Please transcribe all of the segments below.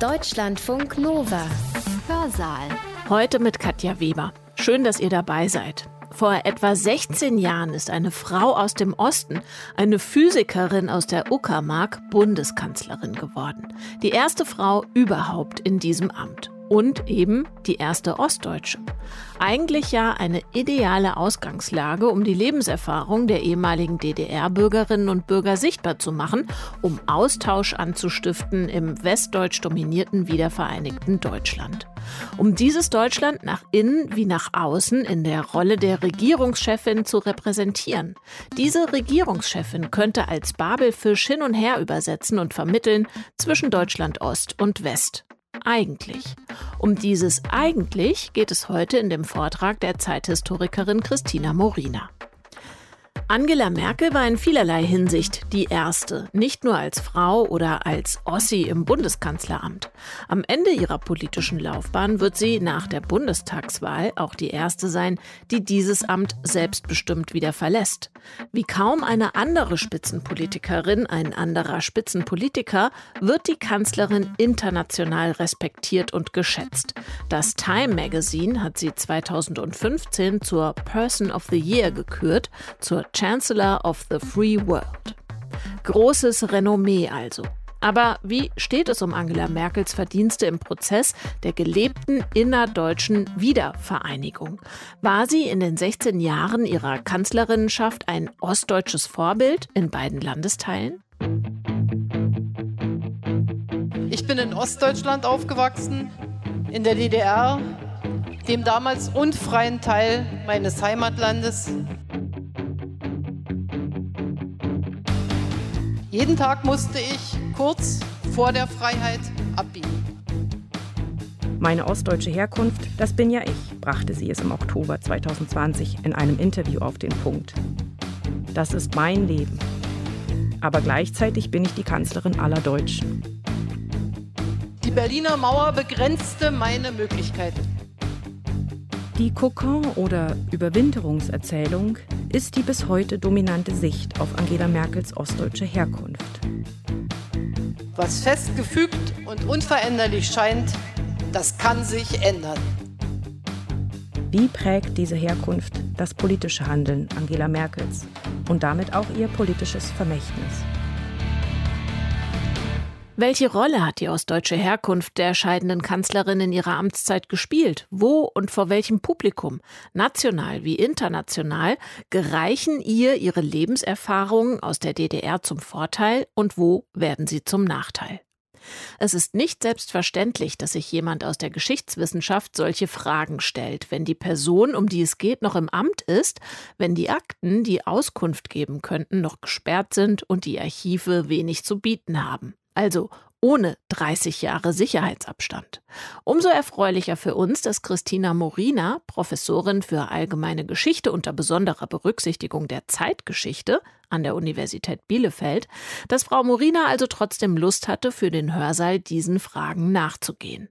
Deutschlandfunk Nova. Hörsaal. Heute mit Katja Weber. Schön, dass ihr dabei seid. Vor etwa 16 Jahren ist eine Frau aus dem Osten, eine Physikerin aus der Uckermark, Bundeskanzlerin geworden. Die erste Frau überhaupt in diesem Amt und eben die erste Ostdeutsche. Eigentlich ja eine ideale Ausgangslage, um die Lebenserfahrung der ehemaligen DDR-Bürgerinnen und Bürger sichtbar zu machen, um Austausch anzustiften im westdeutsch dominierten wiedervereinigten Deutschland. Um dieses Deutschland nach innen wie nach außen in der Rolle der Regierungschefin zu repräsentieren. Diese Regierungschefin könnte als Babelfisch hin und her übersetzen und vermitteln zwischen Deutschland Ost und West eigentlich? Um dieses eigentlich geht es heute in dem Vortrag der Zeithistorikerin Christina Morina. Angela Merkel war in vielerlei Hinsicht die erste, nicht nur als Frau oder als Ossi im Bundeskanzleramt. Am Ende ihrer politischen Laufbahn wird sie nach der Bundestagswahl auch die erste sein, die dieses Amt selbstbestimmt wieder verlässt. Wie kaum eine andere Spitzenpolitikerin, ein anderer Spitzenpolitiker, wird die Kanzlerin international respektiert und geschätzt. Das Time Magazine hat sie 2015 zur Person of the Year gekürt, zur Chancellor of the Free World. Großes Renommee also. Aber wie steht es um Angela Merkels Verdienste im Prozess der gelebten innerdeutschen Wiedervereinigung? War sie in den 16 Jahren ihrer Kanzlerinnenschaft ein ostdeutsches Vorbild in beiden Landesteilen? Ich bin in Ostdeutschland aufgewachsen, in der DDR, dem damals unfreien Teil meines Heimatlandes. Jeden Tag musste ich kurz vor der Freiheit abbiegen. Meine ostdeutsche Herkunft, das bin ja ich, brachte sie es im Oktober 2020 in einem Interview auf den Punkt. Das ist mein Leben. Aber gleichzeitig bin ich die Kanzlerin aller Deutschen. Die Berliner Mauer begrenzte meine Möglichkeiten. Die Kokon- oder Überwinterungserzählung ist die bis heute dominante Sicht auf Angela Merkels ostdeutsche Herkunft. Was festgefügt und unveränderlich scheint, das kann sich ändern. Wie prägt diese Herkunft das politische Handeln Angela Merkels und damit auch ihr politisches Vermächtnis? Welche Rolle hat die ostdeutsche Herkunft der scheidenden Kanzlerin in ihrer Amtszeit gespielt? Wo und vor welchem Publikum, national wie international, gereichen ihr ihre Lebenserfahrungen aus der DDR zum Vorteil und wo werden sie zum Nachteil? Es ist nicht selbstverständlich, dass sich jemand aus der Geschichtswissenschaft solche Fragen stellt, wenn die Person, um die es geht, noch im Amt ist, wenn die Akten, die Auskunft geben könnten, noch gesperrt sind und die Archive wenig zu bieten haben also ohne 30 Jahre Sicherheitsabstand. Umso erfreulicher für uns, dass Christina Morina, Professorin für allgemeine Geschichte unter besonderer Berücksichtigung der Zeitgeschichte an der Universität Bielefeld, dass Frau Morina also trotzdem Lust hatte, für den Hörsaal diesen Fragen nachzugehen.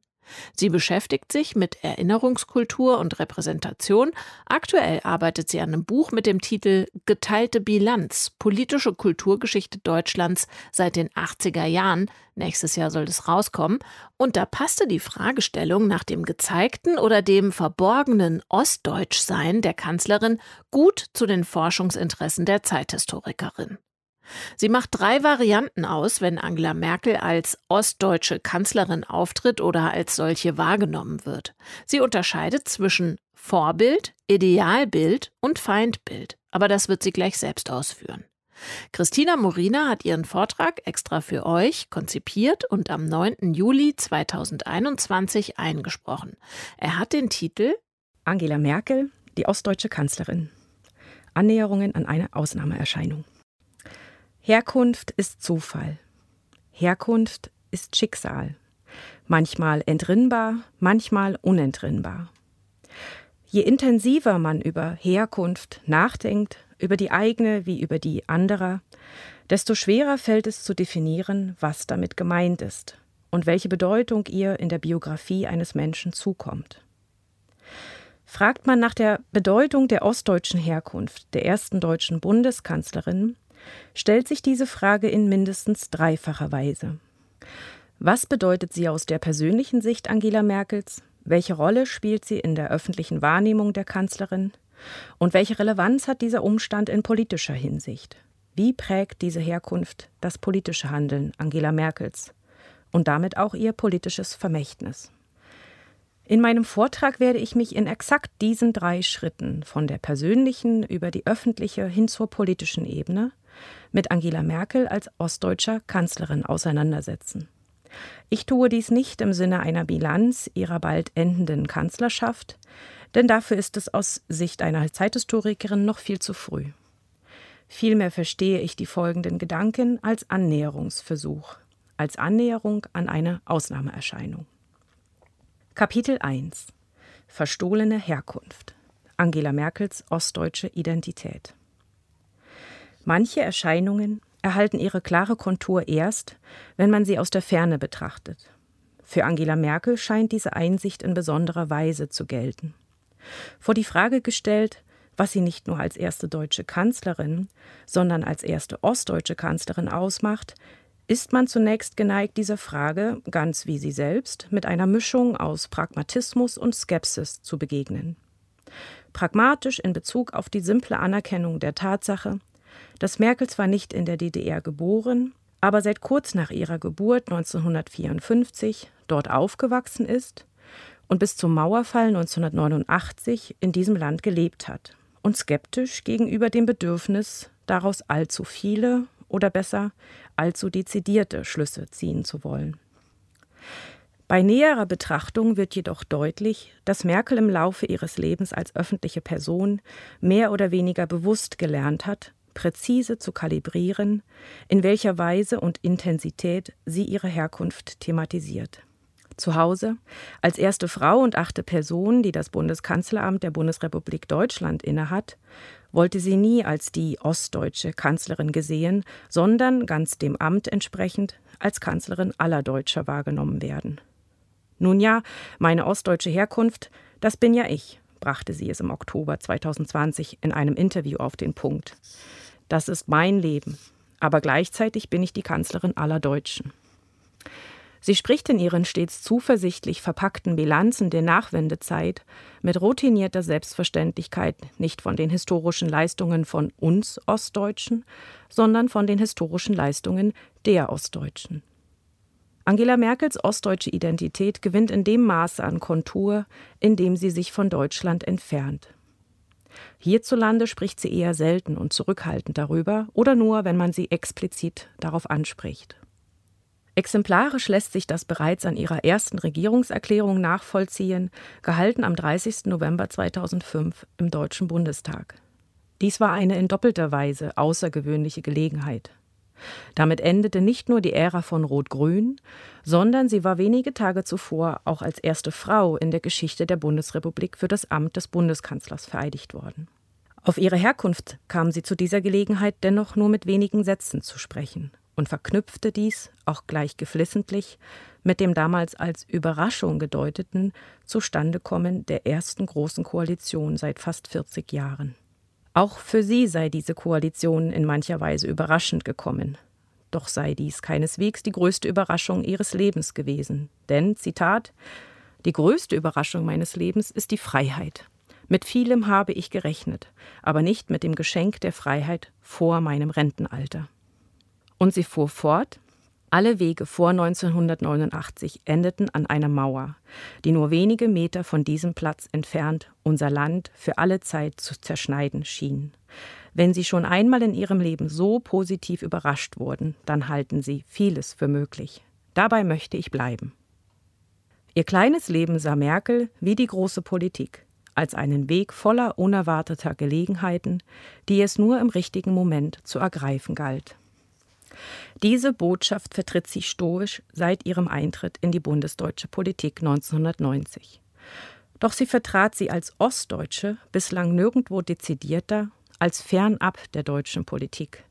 Sie beschäftigt sich mit Erinnerungskultur und Repräsentation. Aktuell arbeitet sie an einem Buch mit dem Titel Geteilte Bilanz, politische Kulturgeschichte Deutschlands seit den 80er Jahren. Nächstes Jahr soll es rauskommen. Und da passte die Fragestellung nach dem gezeigten oder dem verborgenen Ostdeutschsein der Kanzlerin gut zu den Forschungsinteressen der Zeithistorikerin. Sie macht drei Varianten aus, wenn Angela Merkel als ostdeutsche Kanzlerin auftritt oder als solche wahrgenommen wird. Sie unterscheidet zwischen Vorbild, Idealbild und Feindbild. Aber das wird sie gleich selbst ausführen. Christina Morina hat ihren Vortrag extra für euch konzipiert und am 9. Juli 2021 eingesprochen. Er hat den Titel Angela Merkel, die ostdeutsche Kanzlerin. Annäherungen an eine Ausnahmeerscheinung. Herkunft ist Zufall. Herkunft ist Schicksal. Manchmal entrinnbar, manchmal unentrinnbar. Je intensiver man über Herkunft nachdenkt, über die eigene wie über die anderer, desto schwerer fällt es zu definieren, was damit gemeint ist und welche Bedeutung ihr in der Biografie eines Menschen zukommt. Fragt man nach der Bedeutung der ostdeutschen Herkunft der ersten deutschen Bundeskanzlerin, stellt sich diese Frage in mindestens dreifacher Weise. Was bedeutet sie aus der persönlichen Sicht Angela Merkels? Welche Rolle spielt sie in der öffentlichen Wahrnehmung der Kanzlerin? Und welche Relevanz hat dieser Umstand in politischer Hinsicht? Wie prägt diese Herkunft das politische Handeln Angela Merkels und damit auch ihr politisches Vermächtnis? In meinem Vortrag werde ich mich in exakt diesen drei Schritten von der persönlichen über die öffentliche hin zur politischen Ebene mit Angela Merkel als ostdeutscher Kanzlerin auseinandersetzen. Ich tue dies nicht im Sinne einer Bilanz ihrer bald endenden Kanzlerschaft, denn dafür ist es aus Sicht einer Zeithistorikerin noch viel zu früh. Vielmehr verstehe ich die folgenden Gedanken als Annäherungsversuch, als Annäherung an eine Ausnahmeerscheinung. Kapitel 1 Verstohlene Herkunft Angela Merkels ostdeutsche Identität Manche Erscheinungen erhalten ihre klare Kontur erst, wenn man sie aus der Ferne betrachtet. Für Angela Merkel scheint diese Einsicht in besonderer Weise zu gelten. Vor die Frage gestellt, was sie nicht nur als erste deutsche Kanzlerin, sondern als erste ostdeutsche Kanzlerin ausmacht, ist man zunächst geneigt, dieser Frage, ganz wie sie selbst, mit einer Mischung aus Pragmatismus und Skepsis zu begegnen. Pragmatisch in Bezug auf die simple Anerkennung der Tatsache, dass Merkel zwar nicht in der DDR geboren, aber seit kurz nach ihrer Geburt 1954 dort aufgewachsen ist und bis zum Mauerfall 1989 in diesem Land gelebt hat und skeptisch gegenüber dem Bedürfnis, daraus allzu viele oder besser allzu dezidierte Schlüsse ziehen zu wollen. Bei näherer Betrachtung wird jedoch deutlich, dass Merkel im Laufe ihres Lebens als öffentliche Person mehr oder weniger bewusst gelernt hat, präzise zu kalibrieren, in welcher Weise und Intensität sie ihre Herkunft thematisiert. Zu Hause, als erste Frau und achte Person, die das Bundeskanzleramt der Bundesrepublik Deutschland innehat, wollte sie nie als die ostdeutsche Kanzlerin gesehen, sondern ganz dem Amt entsprechend als Kanzlerin aller Deutscher wahrgenommen werden. Nun ja, meine ostdeutsche Herkunft, das bin ja ich, brachte sie es im Oktober 2020 in einem Interview auf den Punkt. Das ist mein Leben, aber gleichzeitig bin ich die Kanzlerin aller Deutschen. Sie spricht in ihren stets zuversichtlich verpackten Bilanzen der Nachwendezeit mit routinierter Selbstverständlichkeit nicht von den historischen Leistungen von uns Ostdeutschen, sondern von den historischen Leistungen der Ostdeutschen. Angela Merkels ostdeutsche Identität gewinnt in dem Maße an Kontur, in dem sie sich von Deutschland entfernt. Hierzulande spricht sie eher selten und zurückhaltend darüber oder nur, wenn man sie explizit darauf anspricht. Exemplarisch lässt sich das bereits an ihrer ersten Regierungserklärung nachvollziehen, gehalten am 30. November 2005 im Deutschen Bundestag. Dies war eine in doppelter Weise außergewöhnliche Gelegenheit. Damit endete nicht nur die Ära von Rot-Grün, sondern sie war wenige Tage zuvor auch als erste Frau in der Geschichte der Bundesrepublik für das Amt des Bundeskanzlers vereidigt worden. Auf ihre Herkunft kam sie zu dieser Gelegenheit dennoch nur mit wenigen Sätzen zu sprechen und verknüpfte dies, auch gleich geflissentlich, mit dem damals als Überraschung gedeuteten Zustandekommen der ersten großen Koalition seit fast 40 Jahren. Auch für sie sei diese Koalition in mancher Weise überraschend gekommen. Doch sei dies keineswegs die größte Überraschung ihres Lebens gewesen. Denn, Zitat, die größte Überraschung meines Lebens ist die Freiheit. Mit vielem habe ich gerechnet, aber nicht mit dem Geschenk der Freiheit vor meinem Rentenalter. Und sie fuhr fort, alle Wege vor 1989 endeten an einer Mauer, die nur wenige Meter von diesem Platz entfernt unser Land für alle Zeit zu zerschneiden schien. Wenn Sie schon einmal in Ihrem Leben so positiv überrascht wurden, dann halten Sie vieles für möglich. Dabei möchte ich bleiben. Ihr kleines Leben sah Merkel wie die große Politik als einen Weg voller unerwarteter Gelegenheiten, die es nur im richtigen Moment zu ergreifen galt. Diese Botschaft vertritt sie stoisch seit ihrem Eintritt in die bundesdeutsche Politik 1990. Doch sie vertrat sie als Ostdeutsche bislang nirgendwo dezidierter als fernab der deutschen Politik.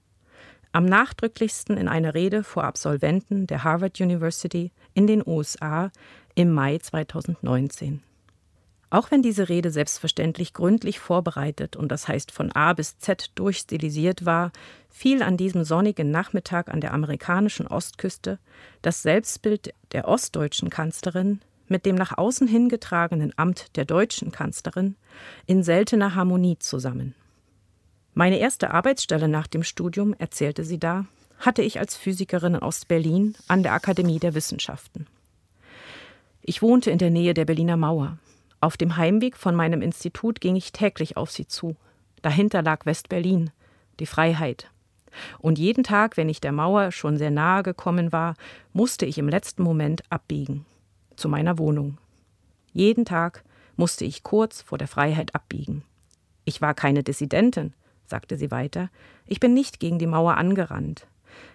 Am nachdrücklichsten in einer Rede vor Absolventen der Harvard University in den USA im Mai 2019. Auch wenn diese Rede selbstverständlich gründlich vorbereitet und das heißt von A bis Z durchstilisiert war, fiel an diesem sonnigen Nachmittag an der amerikanischen Ostküste das Selbstbild der ostdeutschen Kanzlerin mit dem nach außen hingetragenen Amt der deutschen Kanzlerin in seltener Harmonie zusammen. Meine erste Arbeitsstelle nach dem Studium, erzählte sie da, hatte ich als Physikerin aus Berlin an der Akademie der Wissenschaften. Ich wohnte in der Nähe der Berliner Mauer. Auf dem Heimweg von meinem Institut ging ich täglich auf sie zu. Dahinter lag West-Berlin, die Freiheit. Und jeden Tag, wenn ich der Mauer schon sehr nahe gekommen war, musste ich im letzten Moment abbiegen. Zu meiner Wohnung. Jeden Tag musste ich kurz vor der Freiheit abbiegen. Ich war keine Dissidentin, sagte sie weiter. Ich bin nicht gegen die Mauer angerannt.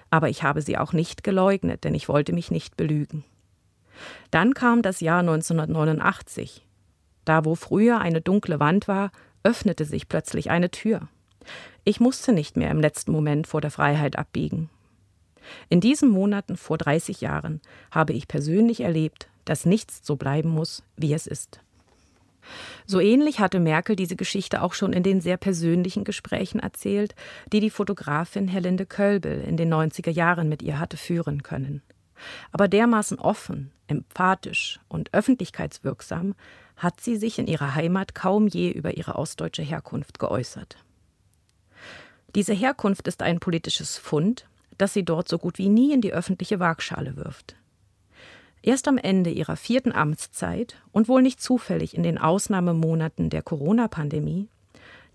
Aber ich habe sie auch nicht geleugnet, denn ich wollte mich nicht belügen. Dann kam das Jahr 1989. Da, wo früher eine dunkle Wand war, öffnete sich plötzlich eine Tür. Ich musste nicht mehr im letzten Moment vor der Freiheit abbiegen. In diesen Monaten vor 30 Jahren habe ich persönlich erlebt, dass nichts so bleiben muss, wie es ist. So ähnlich hatte Merkel diese Geschichte auch schon in den sehr persönlichen Gesprächen erzählt, die die Fotografin Helinde Kölbel in den 90er Jahren mit ihr hatte führen können. Aber dermaßen offen, emphatisch und öffentlichkeitswirksam hat sie sich in ihrer Heimat kaum je über ihre ostdeutsche Herkunft geäußert. Diese Herkunft ist ein politisches Fund, das sie dort so gut wie nie in die öffentliche Waagschale wirft. Erst am Ende ihrer vierten Amtszeit und wohl nicht zufällig in den Ausnahmemonaten der Corona-Pandemie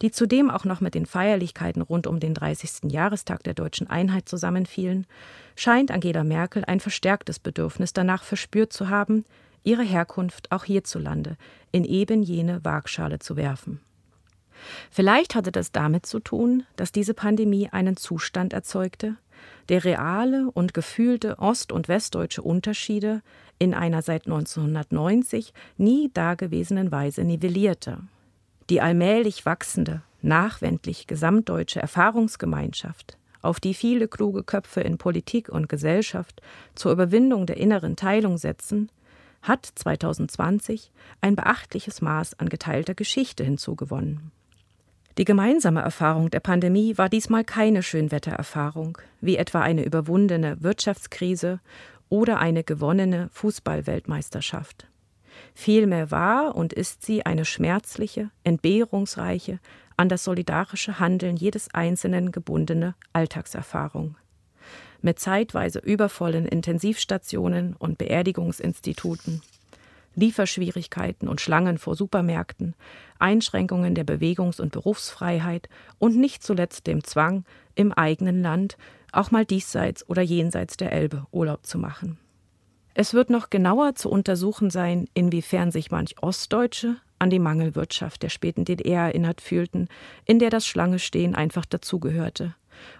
die zudem auch noch mit den Feierlichkeiten rund um den 30. Jahrestag der deutschen Einheit zusammenfielen, scheint Angela Merkel ein verstärktes Bedürfnis danach verspürt zu haben, ihre Herkunft auch hierzulande in eben jene Waagschale zu werfen. Vielleicht hatte das damit zu tun, dass diese Pandemie einen Zustand erzeugte, der reale und gefühlte ost- und westdeutsche Unterschiede in einer seit 1990 nie dagewesenen Weise nivellierte die allmählich wachsende, nachwendlich gesamtdeutsche Erfahrungsgemeinschaft, auf die viele kluge Köpfe in Politik und Gesellschaft zur Überwindung der inneren Teilung setzen, hat 2020 ein beachtliches Maß an geteilter Geschichte hinzugewonnen. Die gemeinsame Erfahrung der Pandemie war diesmal keine Schönwettererfahrung, wie etwa eine überwundene Wirtschaftskrise oder eine gewonnene Fußballweltmeisterschaft. Vielmehr war und ist sie eine schmerzliche, entbehrungsreiche, an das solidarische Handeln jedes Einzelnen gebundene Alltagserfahrung. Mit zeitweise übervollen Intensivstationen und Beerdigungsinstituten, Lieferschwierigkeiten und Schlangen vor Supermärkten, Einschränkungen der Bewegungs- und Berufsfreiheit und nicht zuletzt dem Zwang, im eigenen Land auch mal diesseits oder jenseits der Elbe Urlaub zu machen. Es wird noch genauer zu untersuchen sein, inwiefern sich manch Ostdeutsche an die Mangelwirtschaft der späten DDR erinnert fühlten, in der das Schlangestehen einfach dazugehörte,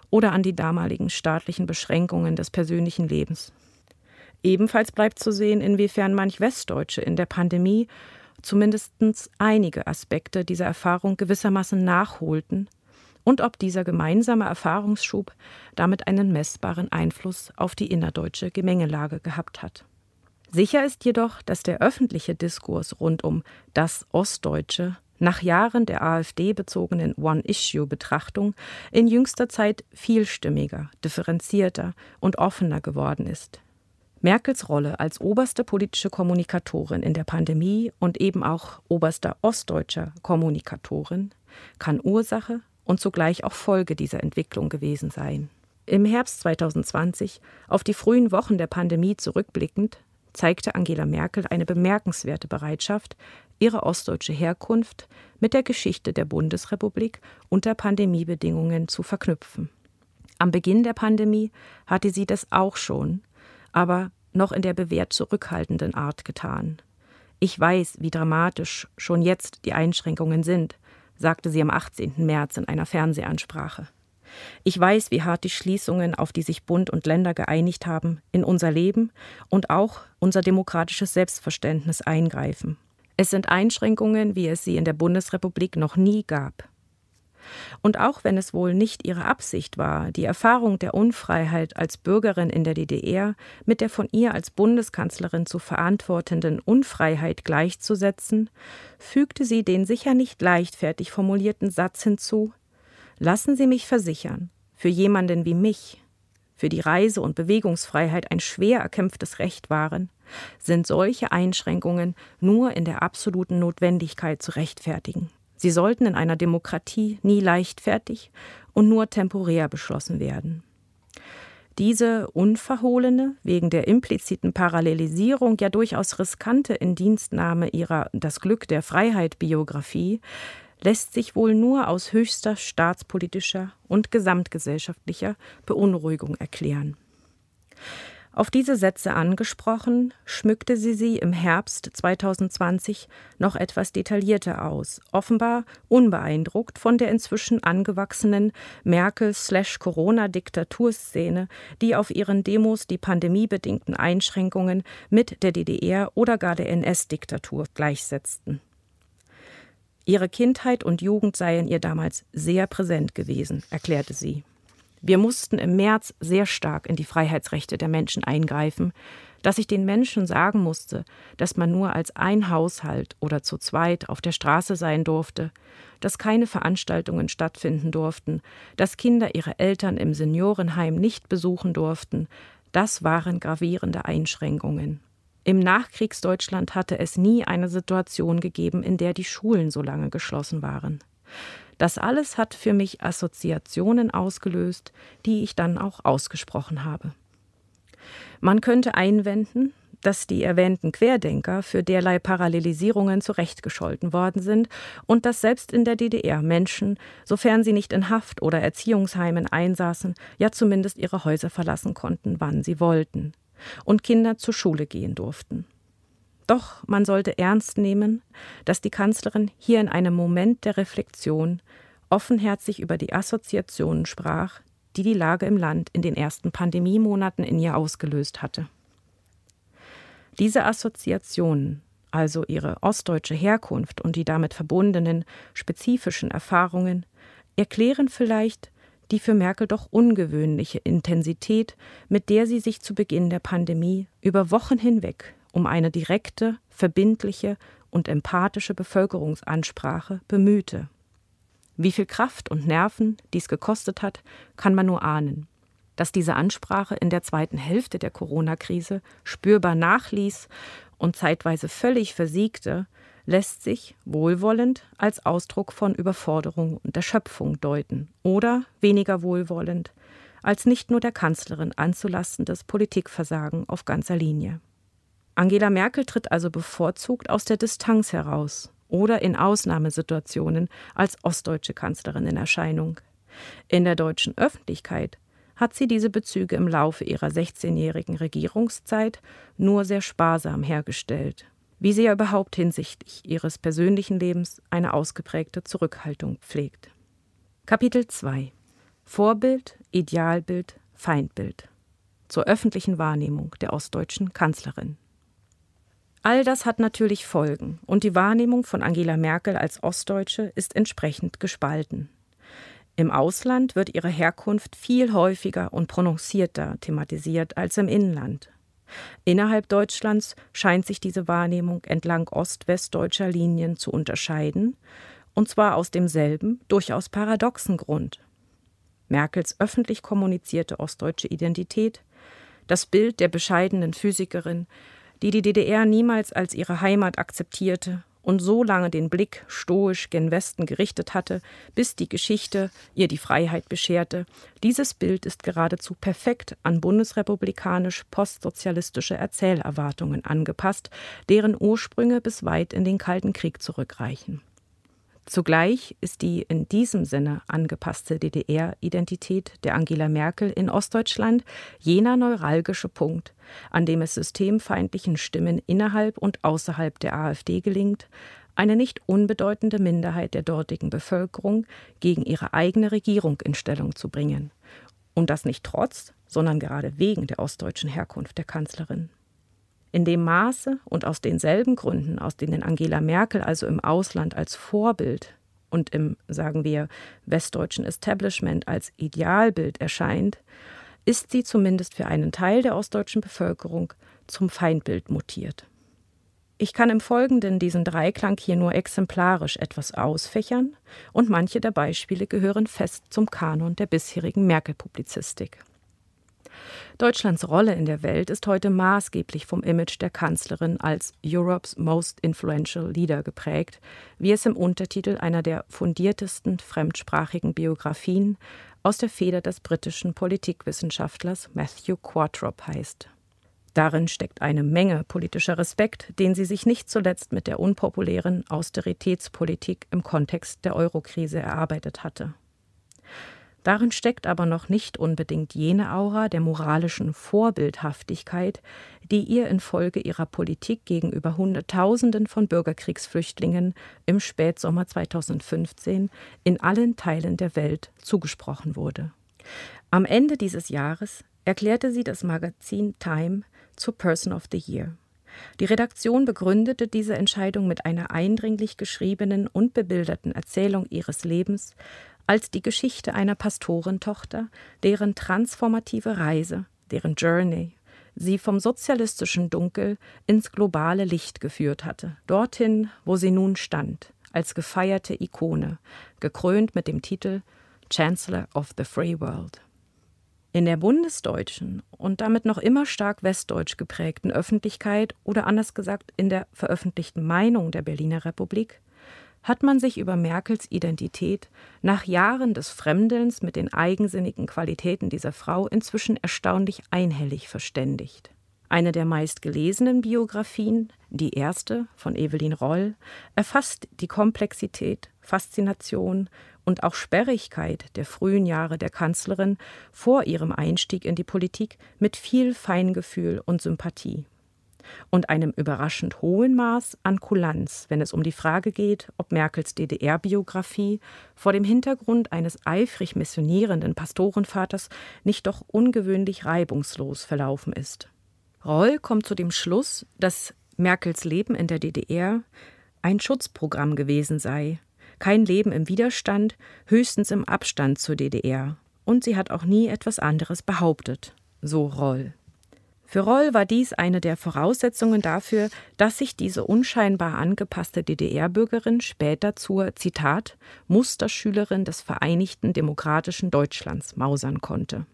oder an die damaligen staatlichen Beschränkungen des persönlichen Lebens. Ebenfalls bleibt zu sehen, inwiefern manch Westdeutsche in der Pandemie zumindest einige Aspekte dieser Erfahrung gewissermaßen nachholten und ob dieser gemeinsame Erfahrungsschub damit einen messbaren Einfluss auf die innerdeutsche Gemengelage gehabt hat. Sicher ist jedoch, dass der öffentliche Diskurs rund um das Ostdeutsche nach Jahren der AfD-bezogenen One-Issue-Betrachtung in jüngster Zeit vielstimmiger, differenzierter und offener geworden ist. Merkels Rolle als oberste politische Kommunikatorin in der Pandemie und eben auch oberster ostdeutscher Kommunikatorin kann Ursache und zugleich auch Folge dieser Entwicklung gewesen sein. Im Herbst 2020, auf die frühen Wochen der Pandemie zurückblickend, zeigte Angela Merkel eine bemerkenswerte Bereitschaft, ihre ostdeutsche Herkunft mit der Geschichte der Bundesrepublik unter Pandemiebedingungen zu verknüpfen. Am Beginn der Pandemie hatte sie das auch schon, aber noch in der bewährt zurückhaltenden Art getan. Ich weiß, wie dramatisch schon jetzt die Einschränkungen sind, sagte sie am 18. März in einer Fernsehansprache. Ich weiß, wie hart die Schließungen, auf die sich Bund und Länder geeinigt haben, in unser Leben und auch unser demokratisches Selbstverständnis eingreifen. Es sind Einschränkungen, wie es sie in der Bundesrepublik noch nie gab. Und auch wenn es wohl nicht ihre Absicht war, die Erfahrung der Unfreiheit als Bürgerin in der DDR mit der von ihr als Bundeskanzlerin zu verantwortenden Unfreiheit gleichzusetzen, fügte sie den sicher nicht leichtfertig formulierten Satz hinzu Lassen Sie mich versichern, für jemanden wie mich, für die Reise- und Bewegungsfreiheit ein schwer erkämpftes Recht waren, sind solche Einschränkungen nur in der absoluten Notwendigkeit zu rechtfertigen. Sie sollten in einer Demokratie nie leichtfertig und nur temporär beschlossen werden. Diese unverhohlene, wegen der impliziten Parallelisierung ja durchaus riskante Indienstnahme ihrer Das Glück der Freiheit Biografie lässt sich wohl nur aus höchster staatspolitischer und gesamtgesellschaftlicher Beunruhigung erklären. Auf diese Sätze angesprochen, schmückte sie sie im Herbst 2020 noch etwas detaillierter aus, offenbar unbeeindruckt von der inzwischen angewachsenen Merkel-Corona-Diktaturszene, die auf ihren Demos die pandemiebedingten Einschränkungen mit der DDR oder gar der NS-Diktatur gleichsetzten. Ihre Kindheit und Jugend seien ihr damals sehr präsent gewesen, erklärte sie. Wir mussten im März sehr stark in die Freiheitsrechte der Menschen eingreifen, dass ich den Menschen sagen musste, dass man nur als ein Haushalt oder zu zweit auf der Straße sein durfte, dass keine Veranstaltungen stattfinden durften, dass Kinder ihre Eltern im Seniorenheim nicht besuchen durften, das waren gravierende Einschränkungen. Im Nachkriegsdeutschland hatte es nie eine Situation gegeben, in der die Schulen so lange geschlossen waren. Das alles hat für mich Assoziationen ausgelöst, die ich dann auch ausgesprochen habe. Man könnte einwenden, dass die erwähnten Querdenker für derlei Parallelisierungen zurechtgescholten worden sind und dass selbst in der DDR Menschen, sofern sie nicht in Haft oder Erziehungsheimen einsaßen, ja zumindest ihre Häuser verlassen konnten, wann sie wollten, und Kinder zur Schule gehen durften. Doch man sollte ernst nehmen, dass die Kanzlerin hier in einem Moment der Reflexion offenherzig über die Assoziationen sprach, die die Lage im Land in den ersten Pandemiemonaten in ihr ausgelöst hatte. Diese Assoziationen, also ihre ostdeutsche Herkunft und die damit verbundenen spezifischen Erfahrungen, erklären vielleicht die für Merkel doch ungewöhnliche Intensität, mit der sie sich zu Beginn der Pandemie über Wochen hinweg um eine direkte, verbindliche und empathische Bevölkerungsansprache bemühte. Wie viel Kraft und Nerven dies gekostet hat, kann man nur ahnen. Dass diese Ansprache in der zweiten Hälfte der Corona-Krise spürbar nachließ und zeitweise völlig versiegte, lässt sich wohlwollend als Ausdruck von Überforderung und Erschöpfung deuten oder weniger wohlwollend als nicht nur der Kanzlerin anzulastendes Politikversagen auf ganzer Linie. Angela Merkel tritt also bevorzugt aus der Distanz heraus oder in Ausnahmesituationen als ostdeutsche Kanzlerin in Erscheinung. In der deutschen Öffentlichkeit hat sie diese Bezüge im Laufe ihrer 16-jährigen Regierungszeit nur sehr sparsam hergestellt, wie sie ja überhaupt hinsichtlich ihres persönlichen Lebens eine ausgeprägte Zurückhaltung pflegt. Kapitel 2 Vorbild, Idealbild, Feindbild zur öffentlichen Wahrnehmung der ostdeutschen Kanzlerin. All das hat natürlich Folgen, und die Wahrnehmung von Angela Merkel als Ostdeutsche ist entsprechend gespalten. Im Ausland wird ihre Herkunft viel häufiger und prononcierter thematisiert als im Inland. Innerhalb Deutschlands scheint sich diese Wahrnehmung entlang ost-westdeutscher Linien zu unterscheiden, und zwar aus demselben, durchaus paradoxen Grund. Merkels öffentlich kommunizierte ostdeutsche Identität, das Bild der bescheidenen Physikerin, die die DDR niemals als ihre Heimat akzeptierte und so lange den Blick stoisch gen Westen gerichtet hatte, bis die Geschichte ihr die Freiheit bescherte. Dieses Bild ist geradezu perfekt an bundesrepublikanisch postsozialistische Erzählerwartungen angepasst, deren Ursprünge bis weit in den Kalten Krieg zurückreichen. Zugleich ist die in diesem Sinne angepasste DDR-Identität der Angela Merkel in Ostdeutschland jener neuralgische Punkt, an dem es systemfeindlichen Stimmen innerhalb und außerhalb der AfD gelingt, eine nicht unbedeutende Minderheit der dortigen Bevölkerung gegen ihre eigene Regierung in Stellung zu bringen. Und das nicht trotz, sondern gerade wegen der ostdeutschen Herkunft der Kanzlerin. In dem Maße und aus denselben Gründen, aus denen Angela Merkel also im Ausland als Vorbild und im, sagen wir, westdeutschen Establishment als Idealbild erscheint, ist sie zumindest für einen Teil der ostdeutschen Bevölkerung zum Feindbild mutiert. Ich kann im Folgenden diesen Dreiklang hier nur exemplarisch etwas ausfächern und manche der Beispiele gehören fest zum Kanon der bisherigen Merkel-Publizistik. Deutschlands Rolle in der Welt ist heute maßgeblich vom Image der Kanzlerin als Europe's Most Influential Leader geprägt, wie es im Untertitel einer der fundiertesten fremdsprachigen Biografien aus der Feder des britischen Politikwissenschaftlers Matthew Quartrop heißt. Darin steckt eine Menge politischer Respekt, den sie sich nicht zuletzt mit der unpopulären Austeritätspolitik im Kontext der Eurokrise erarbeitet hatte. Darin steckt aber noch nicht unbedingt jene Aura der moralischen Vorbildhaftigkeit, die ihr infolge ihrer Politik gegenüber Hunderttausenden von Bürgerkriegsflüchtlingen im Spätsommer 2015 in allen Teilen der Welt zugesprochen wurde. Am Ende dieses Jahres erklärte sie das Magazin Time zur Person of the Year. Die Redaktion begründete diese Entscheidung mit einer eindringlich geschriebenen und bebilderten Erzählung ihres Lebens als die Geschichte einer Pastorentochter, deren transformative Reise, deren Journey, sie vom sozialistischen Dunkel ins globale Licht geführt hatte, dorthin, wo sie nun stand, als gefeierte Ikone, gekrönt mit dem Titel Chancellor of the Free World. In der bundesdeutschen und damit noch immer stark westdeutsch geprägten Öffentlichkeit oder anders gesagt in der veröffentlichten Meinung der Berliner Republik hat man sich über Merkels Identität nach Jahren des Fremdelns mit den eigensinnigen Qualitäten dieser Frau inzwischen erstaunlich einhellig verständigt. Eine der meistgelesenen Biografien, die erste von Evelyn Roll, erfasst die Komplexität, Faszination und auch Sperrigkeit der frühen Jahre der Kanzlerin vor ihrem Einstieg in die Politik mit viel Feingefühl und Sympathie und einem überraschend hohen Maß an Kulanz, wenn es um die Frage geht, ob Merkels DDR-Biografie vor dem Hintergrund eines eifrig missionierenden Pastorenvaters nicht doch ungewöhnlich reibungslos verlaufen ist. Roll kommt zu dem Schluss, dass Merkels Leben in der DDR ein Schutzprogramm gewesen sei, kein Leben im Widerstand, höchstens im Abstand zur DDR. Und sie hat auch nie etwas anderes behauptet, so Roll. Für Roll war dies eine der Voraussetzungen dafür, dass sich diese unscheinbar angepasste DDR-Bürgerin später zur, Zitat, Musterschülerin des Vereinigten Demokratischen Deutschlands mausern konnte.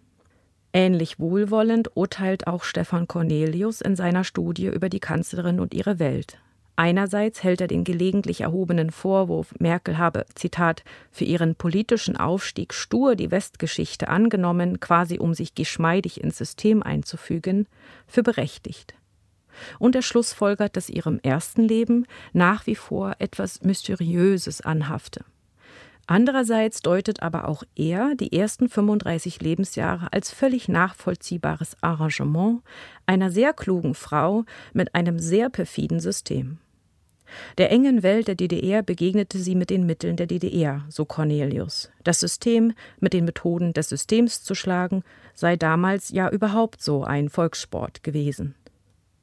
Ähnlich wohlwollend urteilt auch Stefan Cornelius in seiner Studie über die Kanzlerin und ihre Welt. Einerseits hält er den gelegentlich erhobenen Vorwurf, Merkel habe, Zitat, für ihren politischen Aufstieg stur die Westgeschichte angenommen, quasi um sich geschmeidig ins System einzufügen, für berechtigt. Und er schlussfolgert, dass ihrem ersten Leben nach wie vor etwas Mysteriöses anhafte. Andererseits deutet aber auch er die ersten 35 Lebensjahre als völlig nachvollziehbares Arrangement einer sehr klugen Frau mit einem sehr perfiden System. Der engen Welt der DDR begegnete sie mit den Mitteln der DDR, so Cornelius. Das System mit den Methoden des Systems zu schlagen, sei damals ja überhaupt so ein Volkssport gewesen.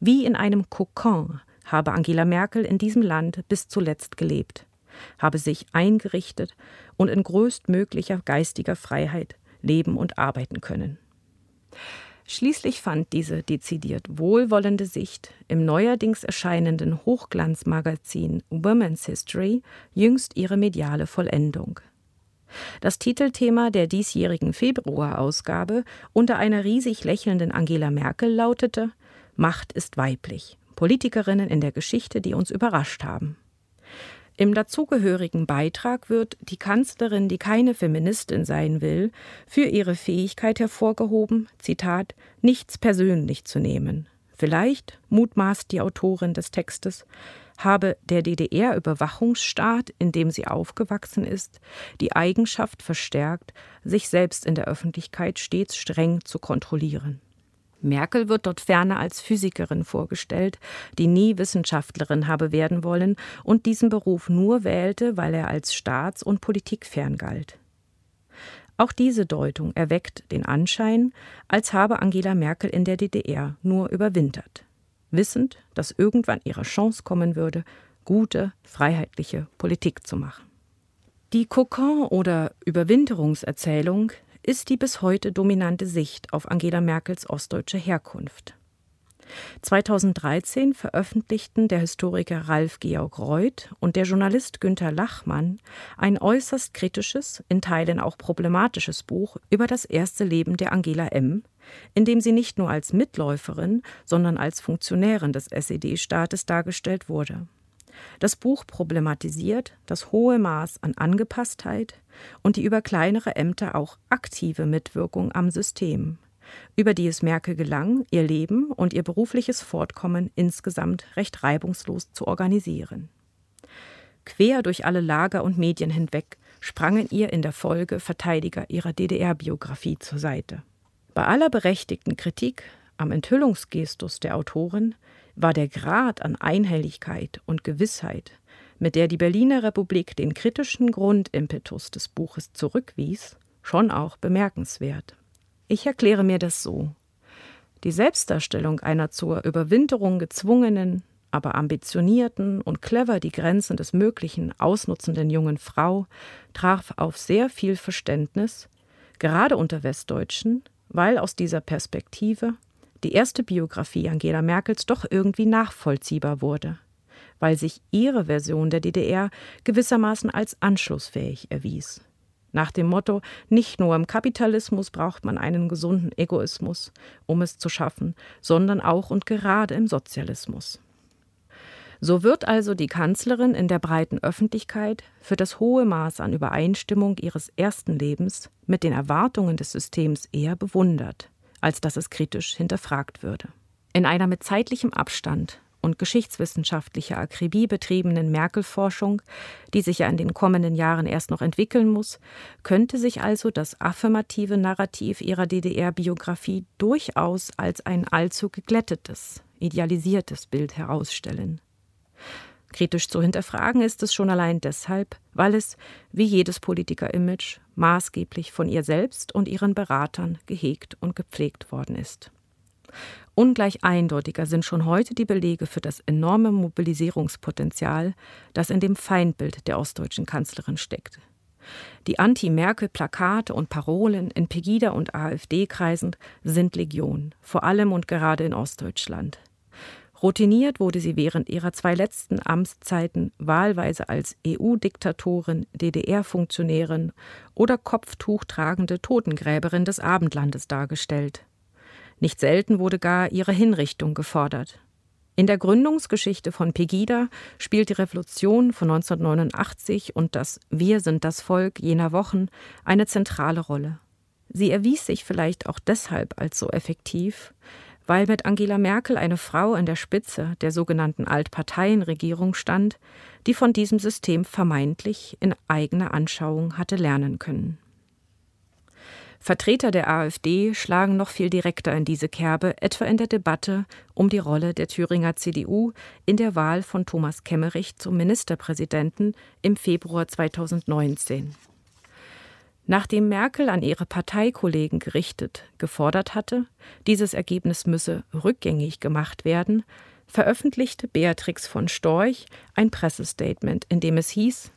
Wie in einem Kokon habe Angela Merkel in diesem Land bis zuletzt gelebt, habe sich eingerichtet und in größtmöglicher geistiger Freiheit leben und arbeiten können. Schließlich fand diese dezidiert wohlwollende Sicht im neuerdings erscheinenden Hochglanzmagazin Women's History jüngst ihre mediale Vollendung. Das Titelthema der diesjährigen Februarausgabe unter einer riesig lächelnden Angela Merkel lautete Macht ist weiblich. Politikerinnen in der Geschichte, die uns überrascht haben. Im dazugehörigen Beitrag wird die Kanzlerin, die keine Feministin sein will, für ihre Fähigkeit hervorgehoben, Zitat, nichts persönlich zu nehmen. Vielleicht, mutmaßt die Autorin des Textes, habe der DDR-Überwachungsstaat, in dem sie aufgewachsen ist, die Eigenschaft verstärkt, sich selbst in der Öffentlichkeit stets streng zu kontrollieren. Merkel wird dort ferner als Physikerin vorgestellt, die nie Wissenschaftlerin habe werden wollen und diesen Beruf nur wählte, weil er als staats- und politikfern galt. Auch diese Deutung erweckt den Anschein, als habe Angela Merkel in der DDR nur überwintert, wissend, dass irgendwann ihre Chance kommen würde, gute, freiheitliche Politik zu machen. Die Kokon- oder Überwinterungserzählung ist die bis heute dominante Sicht auf Angela Merkels ostdeutsche Herkunft. 2013 veröffentlichten der Historiker Ralf Georg Reuth und der Journalist Günter Lachmann ein äußerst kritisches, in Teilen auch problematisches Buch über das erste Leben der Angela M., in dem sie nicht nur als Mitläuferin, sondern als Funktionärin des SED-Staates dargestellt wurde. Das Buch problematisiert das hohe Maß an Angepasstheit und die über kleinere Ämter auch aktive Mitwirkung am System, über die es Merkel gelang, ihr Leben und ihr berufliches Fortkommen insgesamt recht reibungslos zu organisieren. Quer durch alle Lager und Medien hinweg sprangen ihr in der Folge Verteidiger ihrer DDR-Biografie zur Seite. Bei aller berechtigten Kritik am Enthüllungsgestus der Autorin war der Grad an Einhelligkeit und Gewissheit, mit der die Berliner Republik den kritischen Grundimpetus des Buches zurückwies, schon auch bemerkenswert. Ich erkläre mir das so. Die Selbstdarstellung einer zur Überwinterung gezwungenen, aber ambitionierten und clever die Grenzen des Möglichen ausnutzenden jungen Frau traf auf sehr viel Verständnis, gerade unter Westdeutschen, weil aus dieser Perspektive die erste Biografie Angela Merkels doch irgendwie nachvollziehbar wurde, weil sich ihre Version der DDR gewissermaßen als anschlussfähig erwies. Nach dem Motto, nicht nur im Kapitalismus braucht man einen gesunden Egoismus, um es zu schaffen, sondern auch und gerade im Sozialismus. So wird also die Kanzlerin in der breiten Öffentlichkeit für das hohe Maß an Übereinstimmung ihres ersten Lebens mit den Erwartungen des Systems eher bewundert, als dass es kritisch hinterfragt würde. In einer mit zeitlichem Abstand und geschichtswissenschaftlicher Akribie betriebenen Merkel-Forschung, die sich ja in den kommenden Jahren erst noch entwickeln muss, könnte sich also das affirmative Narrativ ihrer DDR-Biografie durchaus als ein allzu geglättetes, idealisiertes Bild herausstellen. Kritisch zu hinterfragen ist es schon allein deshalb, weil es, wie jedes Politiker-Image, maßgeblich von ihr selbst und ihren Beratern gehegt und gepflegt worden ist. Ungleich eindeutiger sind schon heute die Belege für das enorme Mobilisierungspotenzial, das in dem Feindbild der ostdeutschen Kanzlerin steckt. Die Anti-Merkel-Plakate und Parolen in Pegida- und AfD-Kreisen sind Legion, vor allem und gerade in Ostdeutschland. Routiniert wurde sie während ihrer zwei letzten Amtszeiten wahlweise als EU-Diktatorin, DDR-Funktionärin oder kopftuchtragende Totengräberin des Abendlandes dargestellt. Nicht selten wurde gar ihre Hinrichtung gefordert. In der Gründungsgeschichte von Pegida spielt die Revolution von 1989 und das Wir sind das Volk jener Wochen eine zentrale Rolle. Sie erwies sich vielleicht auch deshalb als so effektiv, weil mit Angela Merkel eine Frau an der Spitze der sogenannten Altparteienregierung stand, die von diesem System vermeintlich in eigener Anschauung hatte lernen können. Vertreter der AfD schlagen noch viel direkter in diese Kerbe, etwa in der Debatte um die Rolle der Thüringer CDU in der Wahl von Thomas Kemmerich zum Ministerpräsidenten im Februar 2019. Nachdem Merkel an ihre Parteikollegen gerichtet gefordert hatte, dieses Ergebnis müsse rückgängig gemacht werden, veröffentlichte Beatrix von Storch ein Pressestatement, in dem es hieß,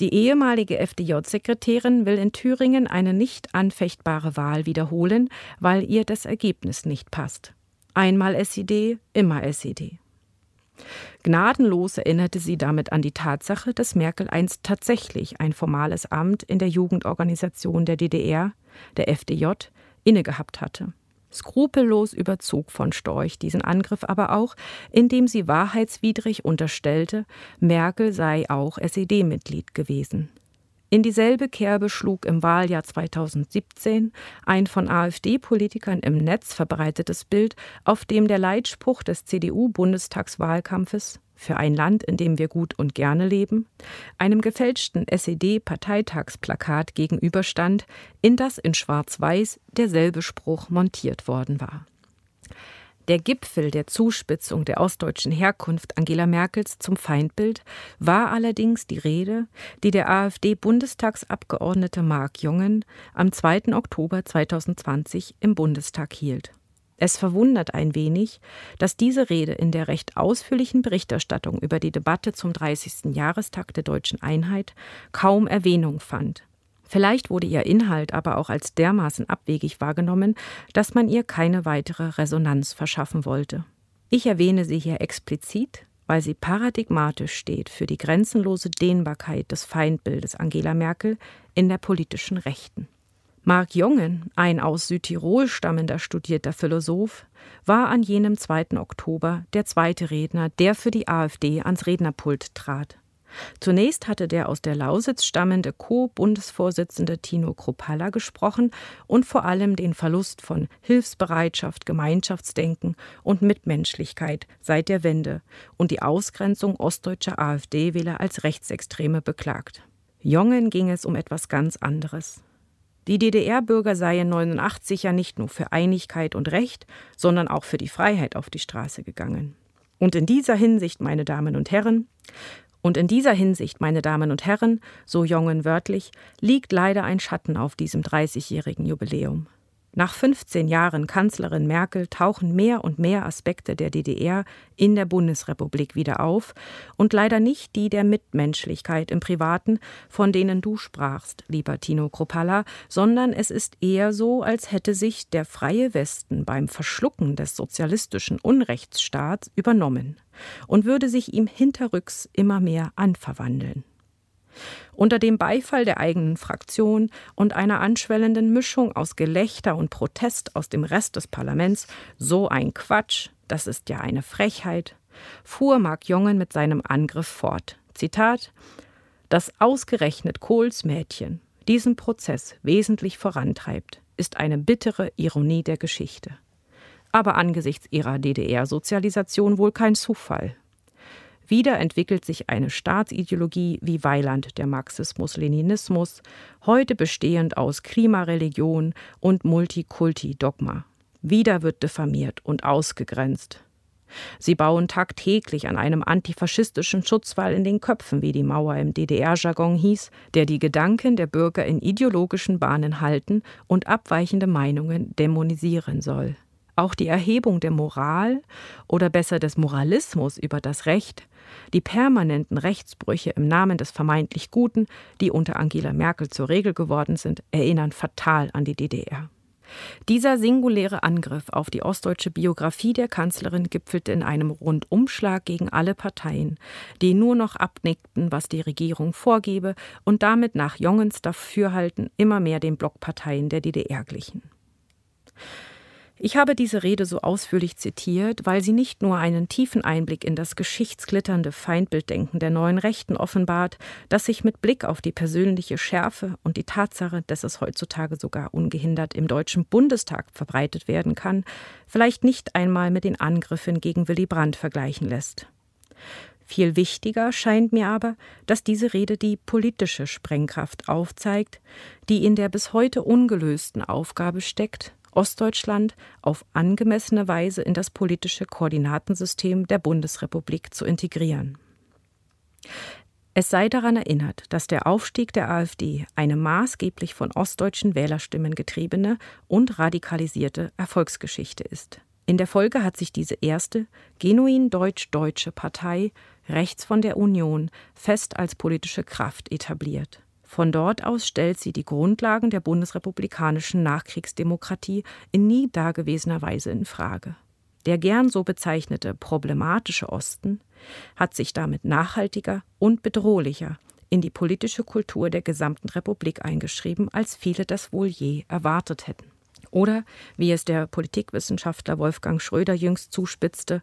die ehemalige FDJ-Sekretärin will in Thüringen eine nicht anfechtbare Wahl wiederholen, weil ihr das Ergebnis nicht passt. Einmal SED, immer SED. Gnadenlos erinnerte sie damit an die Tatsache, dass Merkel einst tatsächlich ein formales Amt in der Jugendorganisation der DDR, der FDJ, innegehabt hatte. Skrupellos überzog von Storch diesen Angriff aber auch, indem sie wahrheitswidrig unterstellte, Merkel sei auch SED-Mitglied gewesen. In dieselbe Kerbe schlug im Wahljahr 2017 ein von AfD-Politikern im Netz verbreitetes Bild, auf dem der Leitspruch des CDU-Bundestagswahlkampfes für ein Land, in dem wir gut und gerne leben, einem gefälschten SED-Parteitagsplakat gegenüberstand, in das in Schwarz-Weiß derselbe Spruch montiert worden war. Der Gipfel der Zuspitzung der ostdeutschen Herkunft Angela Merkels zum Feindbild war allerdings die Rede, die der AfD-Bundestagsabgeordnete Marc Jungen am 2. Oktober 2020 im Bundestag hielt. Es verwundert ein wenig, dass diese Rede in der recht ausführlichen Berichterstattung über die Debatte zum 30. Jahrestag der deutschen Einheit kaum Erwähnung fand. Vielleicht wurde ihr Inhalt aber auch als dermaßen abwegig wahrgenommen, dass man ihr keine weitere Resonanz verschaffen wollte. Ich erwähne sie hier explizit, weil sie paradigmatisch steht für die grenzenlose Dehnbarkeit des Feindbildes Angela Merkel in der politischen Rechten. Mark Jongen, ein aus Südtirol stammender studierter Philosoph, war an jenem 2. Oktober der zweite Redner, der für die AfD ans Rednerpult trat. Zunächst hatte der aus der Lausitz stammende Co-Bundesvorsitzende Tino Kruppalla gesprochen und vor allem den Verlust von Hilfsbereitschaft, Gemeinschaftsdenken und Mitmenschlichkeit seit der Wende und die Ausgrenzung ostdeutscher AfD-Wähler als Rechtsextreme beklagt. Jongen ging es um etwas ganz anderes. Die DDR-Bürger seien 89 ja nicht nur für Einigkeit und Recht, sondern auch für die Freiheit auf die Straße gegangen. Und in dieser Hinsicht, meine Damen und Herren, und in dieser Hinsicht, meine Damen und Herren, so Jongen wörtlich, liegt leider ein Schatten auf diesem 30-jährigen Jubiläum. Nach 15 Jahren Kanzlerin Merkel tauchen mehr und mehr Aspekte der DDR in der Bundesrepublik wieder auf und leider nicht die der Mitmenschlichkeit im Privaten, von denen du sprachst, lieber Tino Kropalla, sondern es ist eher so, als hätte sich der freie Westen beim Verschlucken des sozialistischen Unrechtsstaats übernommen und würde sich ihm hinterrücks immer mehr anverwandeln. Unter dem Beifall der eigenen Fraktion und einer anschwellenden Mischung aus Gelächter und Protest aus dem Rest des Parlaments, so ein Quatsch, das ist ja eine Frechheit, fuhr Mark Jongen mit seinem Angriff fort. Zitat: Dass ausgerechnet Kohls Mädchen diesen Prozess wesentlich vorantreibt, ist eine bittere Ironie der Geschichte. Aber angesichts ihrer DDR-Sozialisation wohl kein Zufall. Wieder entwickelt sich eine Staatsideologie wie Weiland der Marxismus-Leninismus, heute bestehend aus Klimareligion und Multikulti-Dogma. Wieder wird diffamiert und ausgegrenzt. Sie bauen tagtäglich an einem antifaschistischen Schutzwall in den Köpfen, wie die Mauer im DDR-Jargon hieß, der die Gedanken der Bürger in ideologischen Bahnen halten und abweichende Meinungen dämonisieren soll. Auch die Erhebung der Moral oder besser des Moralismus über das Recht die permanenten Rechtsbrüche im Namen des vermeintlich Guten, die unter Angela Merkel zur Regel geworden sind, erinnern fatal an die DDR. Dieser singuläre Angriff auf die ostdeutsche Biografie der Kanzlerin gipfelte in einem Rundumschlag gegen alle Parteien, die nur noch abnickten, was die Regierung vorgebe und damit nach Jongens Dafürhalten immer mehr den Blockparteien der DDR glichen. Ich habe diese Rede so ausführlich zitiert, weil sie nicht nur einen tiefen Einblick in das geschichtsglitternde Feindbilddenken der neuen Rechten offenbart, das sich mit Blick auf die persönliche Schärfe und die Tatsache, dass es heutzutage sogar ungehindert im Deutschen Bundestag verbreitet werden kann, vielleicht nicht einmal mit den Angriffen gegen Willy Brandt vergleichen lässt. Viel wichtiger scheint mir aber, dass diese Rede die politische Sprengkraft aufzeigt, die in der bis heute ungelösten Aufgabe steckt, Ostdeutschland auf angemessene Weise in das politische Koordinatensystem der Bundesrepublik zu integrieren. Es sei daran erinnert, dass der Aufstieg der AfD eine maßgeblich von ostdeutschen Wählerstimmen getriebene und radikalisierte Erfolgsgeschichte ist. In der Folge hat sich diese erste, genuin deutsch-deutsche Partei rechts von der Union fest als politische Kraft etabliert. Von dort aus stellt sie die Grundlagen der bundesrepublikanischen Nachkriegsdemokratie in nie dagewesener Weise in Frage. Der gern so bezeichnete problematische Osten hat sich damit nachhaltiger und bedrohlicher in die politische Kultur der gesamten Republik eingeschrieben, als viele das wohl je erwartet hätten. Oder, wie es der Politikwissenschaftler Wolfgang Schröder jüngst zuspitzte,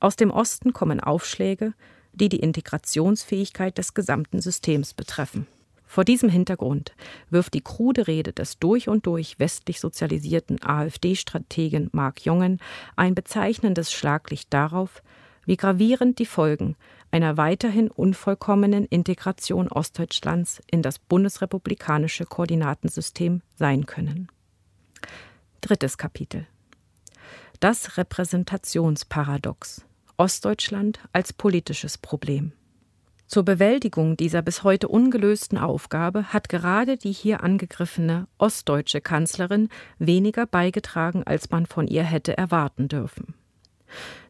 aus dem Osten kommen Aufschläge, die die Integrationsfähigkeit des gesamten Systems betreffen. Vor diesem Hintergrund wirft die krude Rede des durch und durch westlich sozialisierten AfD-Strategen Mark Jongen ein bezeichnendes Schlaglicht darauf, wie gravierend die Folgen einer weiterhin unvollkommenen Integration Ostdeutschlands in das bundesrepublikanische Koordinatensystem sein können. Drittes Kapitel. Das Repräsentationsparadox. Ostdeutschland als politisches Problem Zur Bewältigung dieser bis heute ungelösten Aufgabe hat gerade die hier angegriffene ostdeutsche Kanzlerin weniger beigetragen, als man von ihr hätte erwarten dürfen.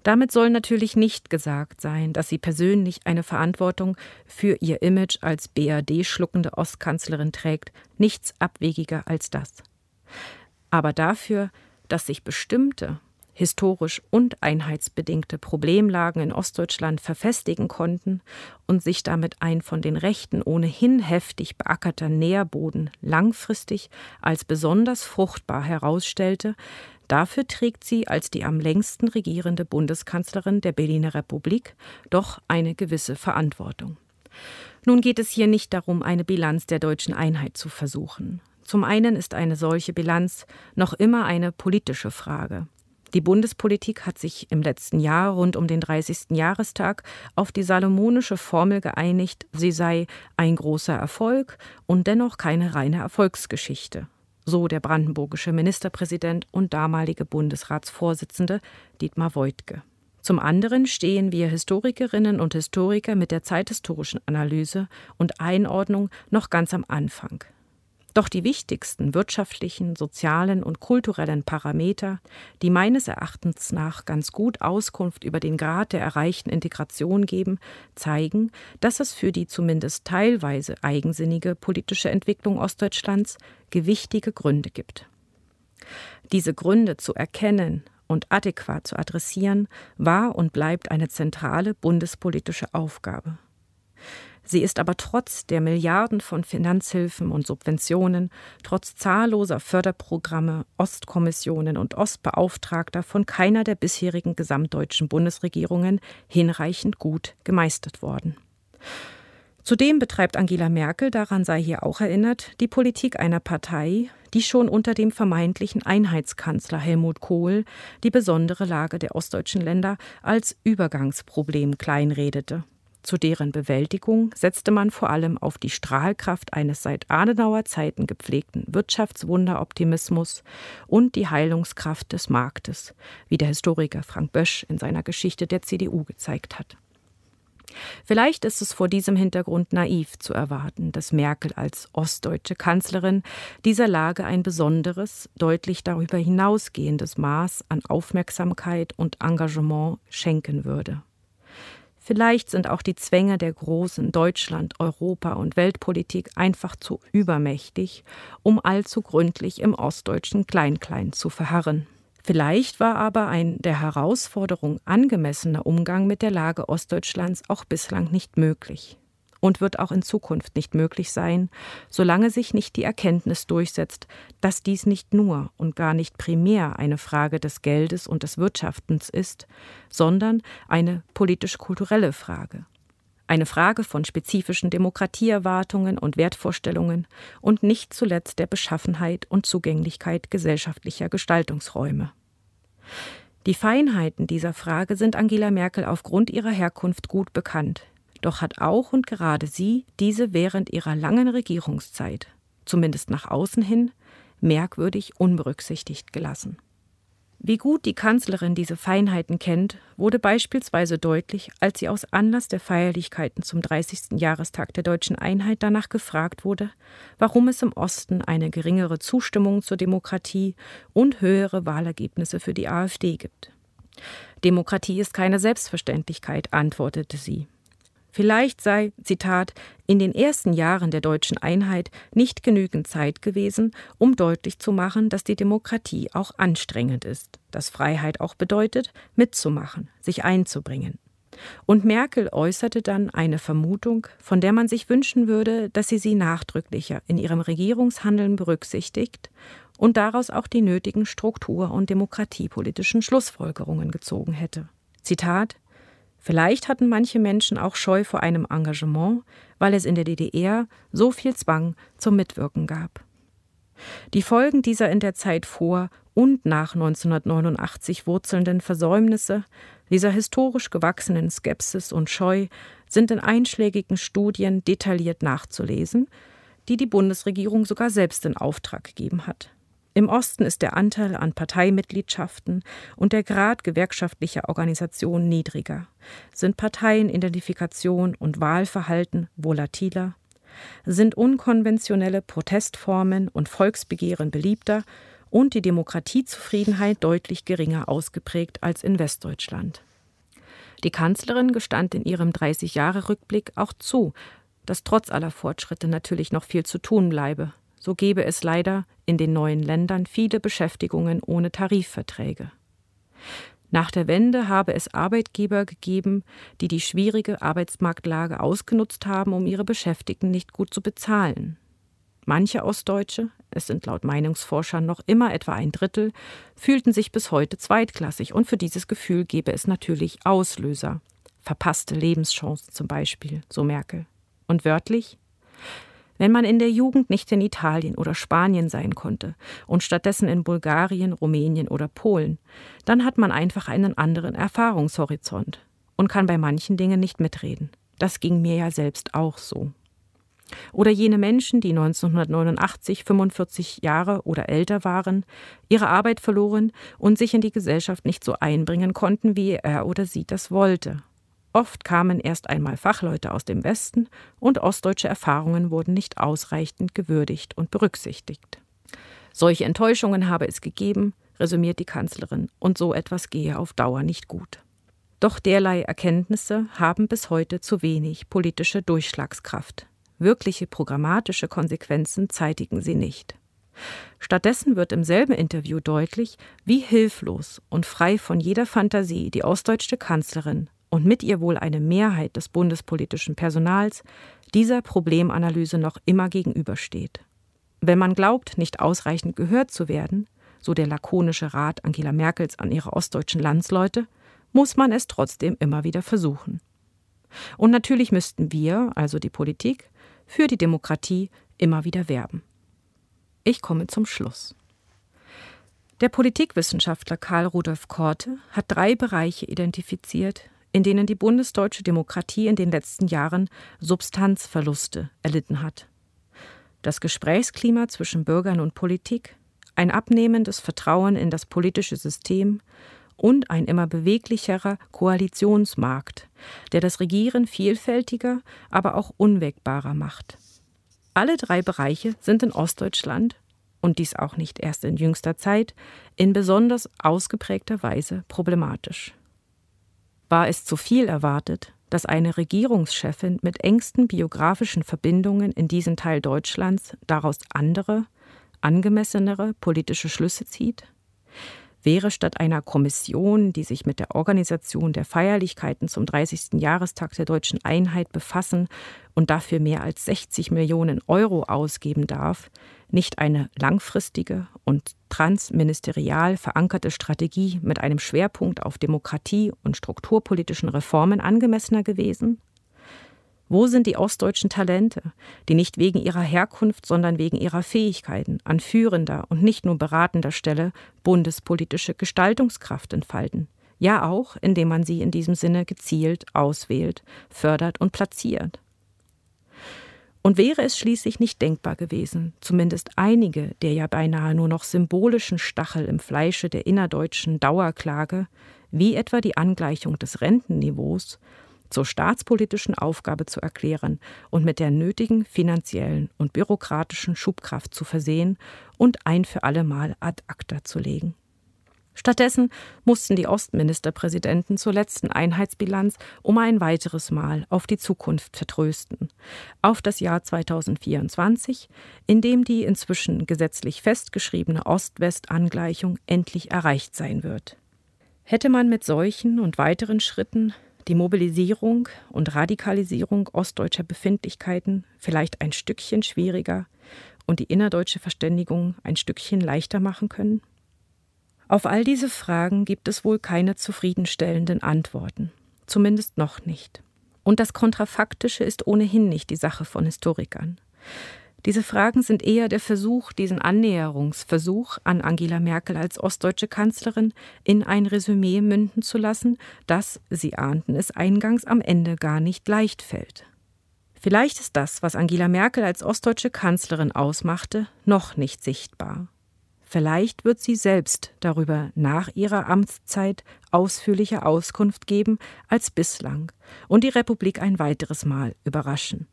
Damit soll natürlich nicht gesagt sein, dass sie persönlich eine Verantwortung für ihr Image als BRD-schluckende Ostkanzlerin trägt, nichts abwegiger als das. Aber dafür, dass sich bestimmte historisch und einheitsbedingte Problemlagen in Ostdeutschland verfestigen konnten und sich damit ein von den Rechten ohnehin heftig beackerter Nährboden langfristig als besonders fruchtbar herausstellte, dafür trägt sie als die am längsten regierende Bundeskanzlerin der Berliner Republik doch eine gewisse Verantwortung. Nun geht es hier nicht darum, eine Bilanz der deutschen Einheit zu versuchen. Zum einen ist eine solche Bilanz noch immer eine politische Frage. Die Bundespolitik hat sich im letzten Jahr rund um den 30. Jahrestag auf die salomonische Formel geeinigt, sie sei ein großer Erfolg und dennoch keine reine Erfolgsgeschichte. So der brandenburgische Ministerpräsident und damalige Bundesratsvorsitzende Dietmar Woidke. Zum anderen stehen wir Historikerinnen und Historiker mit der zeithistorischen Analyse und Einordnung noch ganz am Anfang. Doch die wichtigsten wirtschaftlichen, sozialen und kulturellen Parameter, die meines Erachtens nach ganz gut Auskunft über den Grad der erreichten Integration geben, zeigen, dass es für die zumindest teilweise eigensinnige politische Entwicklung Ostdeutschlands gewichtige Gründe gibt. Diese Gründe zu erkennen und adäquat zu adressieren, war und bleibt eine zentrale bundespolitische Aufgabe. Sie ist aber trotz der Milliarden von Finanzhilfen und Subventionen, trotz zahlloser Förderprogramme, Ostkommissionen und Ostbeauftragter von keiner der bisherigen gesamtdeutschen Bundesregierungen hinreichend gut gemeistert worden. Zudem betreibt Angela Merkel, daran sei hier auch erinnert, die Politik einer Partei, die schon unter dem vermeintlichen Einheitskanzler Helmut Kohl die besondere Lage der ostdeutschen Länder als Übergangsproblem kleinredete zu deren Bewältigung setzte man vor allem auf die Strahlkraft eines seit Adenauer Zeiten gepflegten Wirtschaftswunderoptimismus und die Heilungskraft des Marktes, wie der Historiker Frank Bösch in seiner Geschichte der CDU gezeigt hat. Vielleicht ist es vor diesem Hintergrund naiv zu erwarten, dass Merkel als ostdeutsche Kanzlerin dieser Lage ein besonderes, deutlich darüber hinausgehendes Maß an Aufmerksamkeit und Engagement schenken würde. Vielleicht sind auch die Zwänge der großen Deutschland-, Europa- und Weltpolitik einfach zu übermächtig, um allzu gründlich im ostdeutschen Kleinklein zu verharren. Vielleicht war aber ein der Herausforderung angemessener Umgang mit der Lage Ostdeutschlands auch bislang nicht möglich und wird auch in Zukunft nicht möglich sein, solange sich nicht die Erkenntnis durchsetzt, dass dies nicht nur und gar nicht primär eine Frage des Geldes und des Wirtschaftens ist, sondern eine politisch-kulturelle Frage. Eine Frage von spezifischen Demokratieerwartungen und Wertvorstellungen und nicht zuletzt der Beschaffenheit und Zugänglichkeit gesellschaftlicher Gestaltungsräume. Die Feinheiten dieser Frage sind Angela Merkel aufgrund ihrer Herkunft gut bekannt. Doch hat auch und gerade sie diese während ihrer langen Regierungszeit, zumindest nach außen hin, merkwürdig unberücksichtigt gelassen. Wie gut die Kanzlerin diese Feinheiten kennt, wurde beispielsweise deutlich, als sie aus Anlass der Feierlichkeiten zum 30. Jahrestag der deutschen Einheit danach gefragt wurde, warum es im Osten eine geringere Zustimmung zur Demokratie und höhere Wahlergebnisse für die AfD gibt. Demokratie ist keine Selbstverständlichkeit, antwortete sie. Vielleicht sei, Zitat, in den ersten Jahren der deutschen Einheit nicht genügend Zeit gewesen, um deutlich zu machen, dass die Demokratie auch anstrengend ist, dass Freiheit auch bedeutet, mitzumachen, sich einzubringen. Und Merkel äußerte dann eine Vermutung, von der man sich wünschen würde, dass sie sie nachdrücklicher in ihrem Regierungshandeln berücksichtigt und daraus auch die nötigen struktur- und demokratiepolitischen Schlussfolgerungen gezogen hätte. Zitat Vielleicht hatten manche Menschen auch Scheu vor einem Engagement, weil es in der DDR so viel Zwang zum Mitwirken gab. Die Folgen dieser in der Zeit vor und nach 1989 wurzelnden Versäumnisse, dieser historisch gewachsenen Skepsis und Scheu sind in einschlägigen Studien detailliert nachzulesen, die die Bundesregierung sogar selbst in Auftrag gegeben hat. Im Osten ist der Anteil an Parteimitgliedschaften und der Grad gewerkschaftlicher Organisation niedriger, sind Parteienidentifikation und Wahlverhalten volatiler, sind unkonventionelle Protestformen und Volksbegehren beliebter und die Demokratiezufriedenheit deutlich geringer ausgeprägt als in Westdeutschland. Die Kanzlerin gestand in ihrem 30-Jahre-Rückblick auch zu, dass trotz aller Fortschritte natürlich noch viel zu tun bleibe so gebe es leider in den neuen Ländern viele Beschäftigungen ohne Tarifverträge. Nach der Wende habe es Arbeitgeber gegeben, die die schwierige Arbeitsmarktlage ausgenutzt haben, um ihre Beschäftigten nicht gut zu bezahlen. Manche Ostdeutsche, es sind laut Meinungsforschern noch immer etwa ein Drittel, fühlten sich bis heute zweitklassig und für dieses Gefühl gebe es natürlich Auslöser. Verpasste Lebenschancen zum Beispiel, so Merkel. Und wörtlich? Wenn man in der Jugend nicht in Italien oder Spanien sein konnte und stattdessen in Bulgarien, Rumänien oder Polen, dann hat man einfach einen anderen Erfahrungshorizont und kann bei manchen Dingen nicht mitreden. Das ging mir ja selbst auch so. Oder jene Menschen, die 1989 45 Jahre oder älter waren, ihre Arbeit verloren und sich in die Gesellschaft nicht so einbringen konnten, wie er oder sie das wollte Oft kamen erst einmal Fachleute aus dem Westen und ostdeutsche Erfahrungen wurden nicht ausreichend gewürdigt und berücksichtigt. Solche Enttäuschungen habe es gegeben, resümiert die Kanzlerin, und so etwas gehe auf Dauer nicht gut. Doch derlei Erkenntnisse haben bis heute zu wenig politische Durchschlagskraft. Wirkliche programmatische Konsequenzen zeitigen sie nicht. Stattdessen wird im selben Interview deutlich, wie hilflos und frei von jeder Fantasie die ostdeutsche Kanzlerin und mit ihr wohl eine Mehrheit des bundespolitischen Personals dieser Problemanalyse noch immer gegenübersteht. Wenn man glaubt, nicht ausreichend gehört zu werden, so der lakonische Rat Angela Merkels an ihre ostdeutschen Landsleute, muss man es trotzdem immer wieder versuchen. Und natürlich müssten wir, also die Politik, für die Demokratie immer wieder werben. Ich komme zum Schluss. Der Politikwissenschaftler Karl Rudolf Korte hat drei Bereiche identifiziert, in denen die bundesdeutsche Demokratie in den letzten Jahren Substanzverluste erlitten hat. Das Gesprächsklima zwischen Bürgern und Politik, ein abnehmendes Vertrauen in das politische System und ein immer beweglicherer Koalitionsmarkt, der das Regieren vielfältiger, aber auch unwägbarer macht. Alle drei Bereiche sind in Ostdeutschland, und dies auch nicht erst in jüngster Zeit, in besonders ausgeprägter Weise problematisch. War es zu viel erwartet, dass eine Regierungschefin mit engsten biografischen Verbindungen in diesen Teil Deutschlands daraus andere, angemessenere politische Schlüsse zieht? Wäre statt einer Kommission, die sich mit der Organisation der Feierlichkeiten zum 30. Jahrestag der deutschen Einheit befassen und dafür mehr als 60 Millionen Euro ausgeben darf, nicht eine langfristige und transministerial verankerte Strategie mit einem Schwerpunkt auf Demokratie und strukturpolitischen Reformen angemessener gewesen? Wo sind die ostdeutschen Talente, die nicht wegen ihrer Herkunft, sondern wegen ihrer Fähigkeiten an führender und nicht nur beratender Stelle bundespolitische Gestaltungskraft entfalten? Ja auch, indem man sie in diesem Sinne gezielt auswählt, fördert und platziert. Und wäre es schließlich nicht denkbar gewesen, zumindest einige der ja beinahe nur noch symbolischen Stachel im Fleische der innerdeutschen Dauerklage, wie etwa die Angleichung des Rentenniveaus, zur staatspolitischen Aufgabe zu erklären und mit der nötigen finanziellen und bürokratischen Schubkraft zu versehen und ein für allemal ad acta zu legen. Stattdessen mussten die Ostministerpräsidenten zur letzten Einheitsbilanz um ein weiteres Mal auf die Zukunft vertrösten, auf das Jahr 2024, in dem die inzwischen gesetzlich festgeschriebene Ost-West-Angleichung endlich erreicht sein wird. Hätte man mit solchen und weiteren Schritten die Mobilisierung und Radikalisierung ostdeutscher Befindlichkeiten vielleicht ein Stückchen schwieriger und die innerdeutsche Verständigung ein Stückchen leichter machen können? Auf all diese Fragen gibt es wohl keine zufriedenstellenden Antworten, zumindest noch nicht. Und das Kontrafaktische ist ohnehin nicht die Sache von Historikern. Diese Fragen sind eher der Versuch, diesen Annäherungsversuch an Angela Merkel als ostdeutsche Kanzlerin in ein Resümee münden zu lassen, das, Sie ahnten es eingangs, am Ende gar nicht leicht fällt. Vielleicht ist das, was Angela Merkel als ostdeutsche Kanzlerin ausmachte, noch nicht sichtbar. Vielleicht wird sie selbst darüber nach ihrer Amtszeit ausführlicher Auskunft geben als bislang und die Republik ein weiteres Mal überraschen.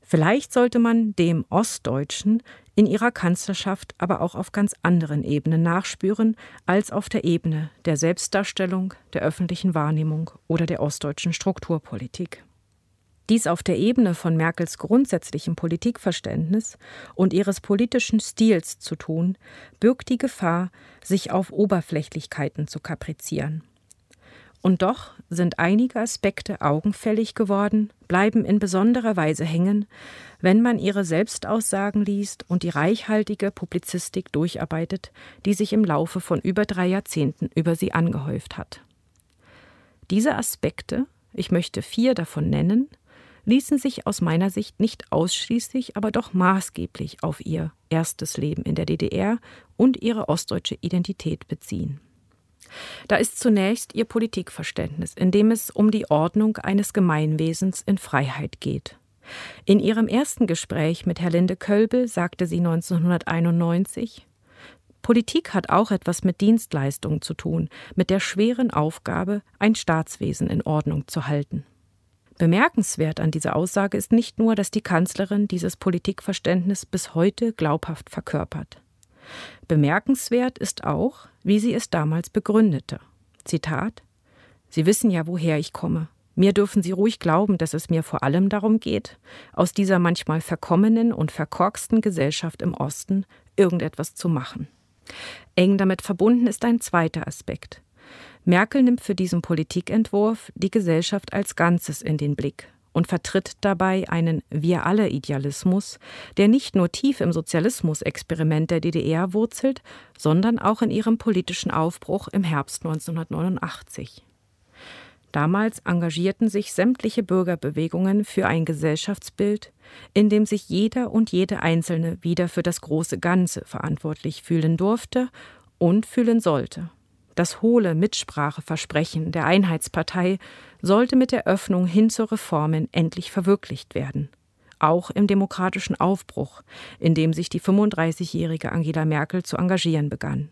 Vielleicht sollte man dem Ostdeutschen in ihrer Kanzlerschaft aber auch auf ganz anderen Ebenen nachspüren als auf der Ebene der Selbstdarstellung, der öffentlichen Wahrnehmung oder der ostdeutschen Strukturpolitik. Dies auf der Ebene von Merkels grundsätzlichem Politikverständnis und ihres politischen Stils zu tun, birgt die Gefahr, sich auf Oberflächlichkeiten zu kaprizieren. Und doch sind einige Aspekte augenfällig geworden, bleiben in besonderer Weise hängen, wenn man ihre Selbstaussagen liest und die reichhaltige Publizistik durcharbeitet, die sich im Laufe von über drei Jahrzehnten über sie angehäuft hat. Diese Aspekte, ich möchte vier davon nennen, ließen sich aus meiner Sicht nicht ausschließlich, aber doch maßgeblich auf ihr erstes Leben in der DDR und ihre ostdeutsche Identität beziehen. Da ist zunächst ihr Politikverständnis, in dem es um die Ordnung eines Gemeinwesens in Freiheit geht. In ihrem ersten Gespräch mit Herr Linde Kölbel sagte sie 1991, Politik hat auch etwas mit Dienstleistungen zu tun, mit der schweren Aufgabe, ein Staatswesen in Ordnung zu halten. Bemerkenswert an dieser Aussage ist nicht nur, dass die Kanzlerin dieses Politikverständnis bis heute glaubhaft verkörpert. Bemerkenswert ist auch, wie sie es damals begründete. Zitat Sie wissen ja, woher ich komme. Mir dürfen Sie ruhig glauben, dass es mir vor allem darum geht, aus dieser manchmal verkommenen und verkorksten Gesellschaft im Osten irgendetwas zu machen. Eng damit verbunden ist ein zweiter Aspekt. Merkel nimmt für diesen Politikentwurf die Gesellschaft als Ganzes in den Blick und vertritt dabei einen Wir alle Idealismus, der nicht nur tief im Sozialismus-Experiment der DDR wurzelt, sondern auch in ihrem politischen Aufbruch im Herbst 1989. Damals engagierten sich sämtliche Bürgerbewegungen für ein Gesellschaftsbild, in dem sich jeder und jede Einzelne wieder für das große Ganze verantwortlich fühlen durfte und fühlen sollte. Das hohle Mitspracheversprechen der Einheitspartei sollte mit der Öffnung hin zu Reformen endlich verwirklicht werden. Auch im demokratischen Aufbruch, in dem sich die 35-jährige Angela Merkel zu engagieren begann.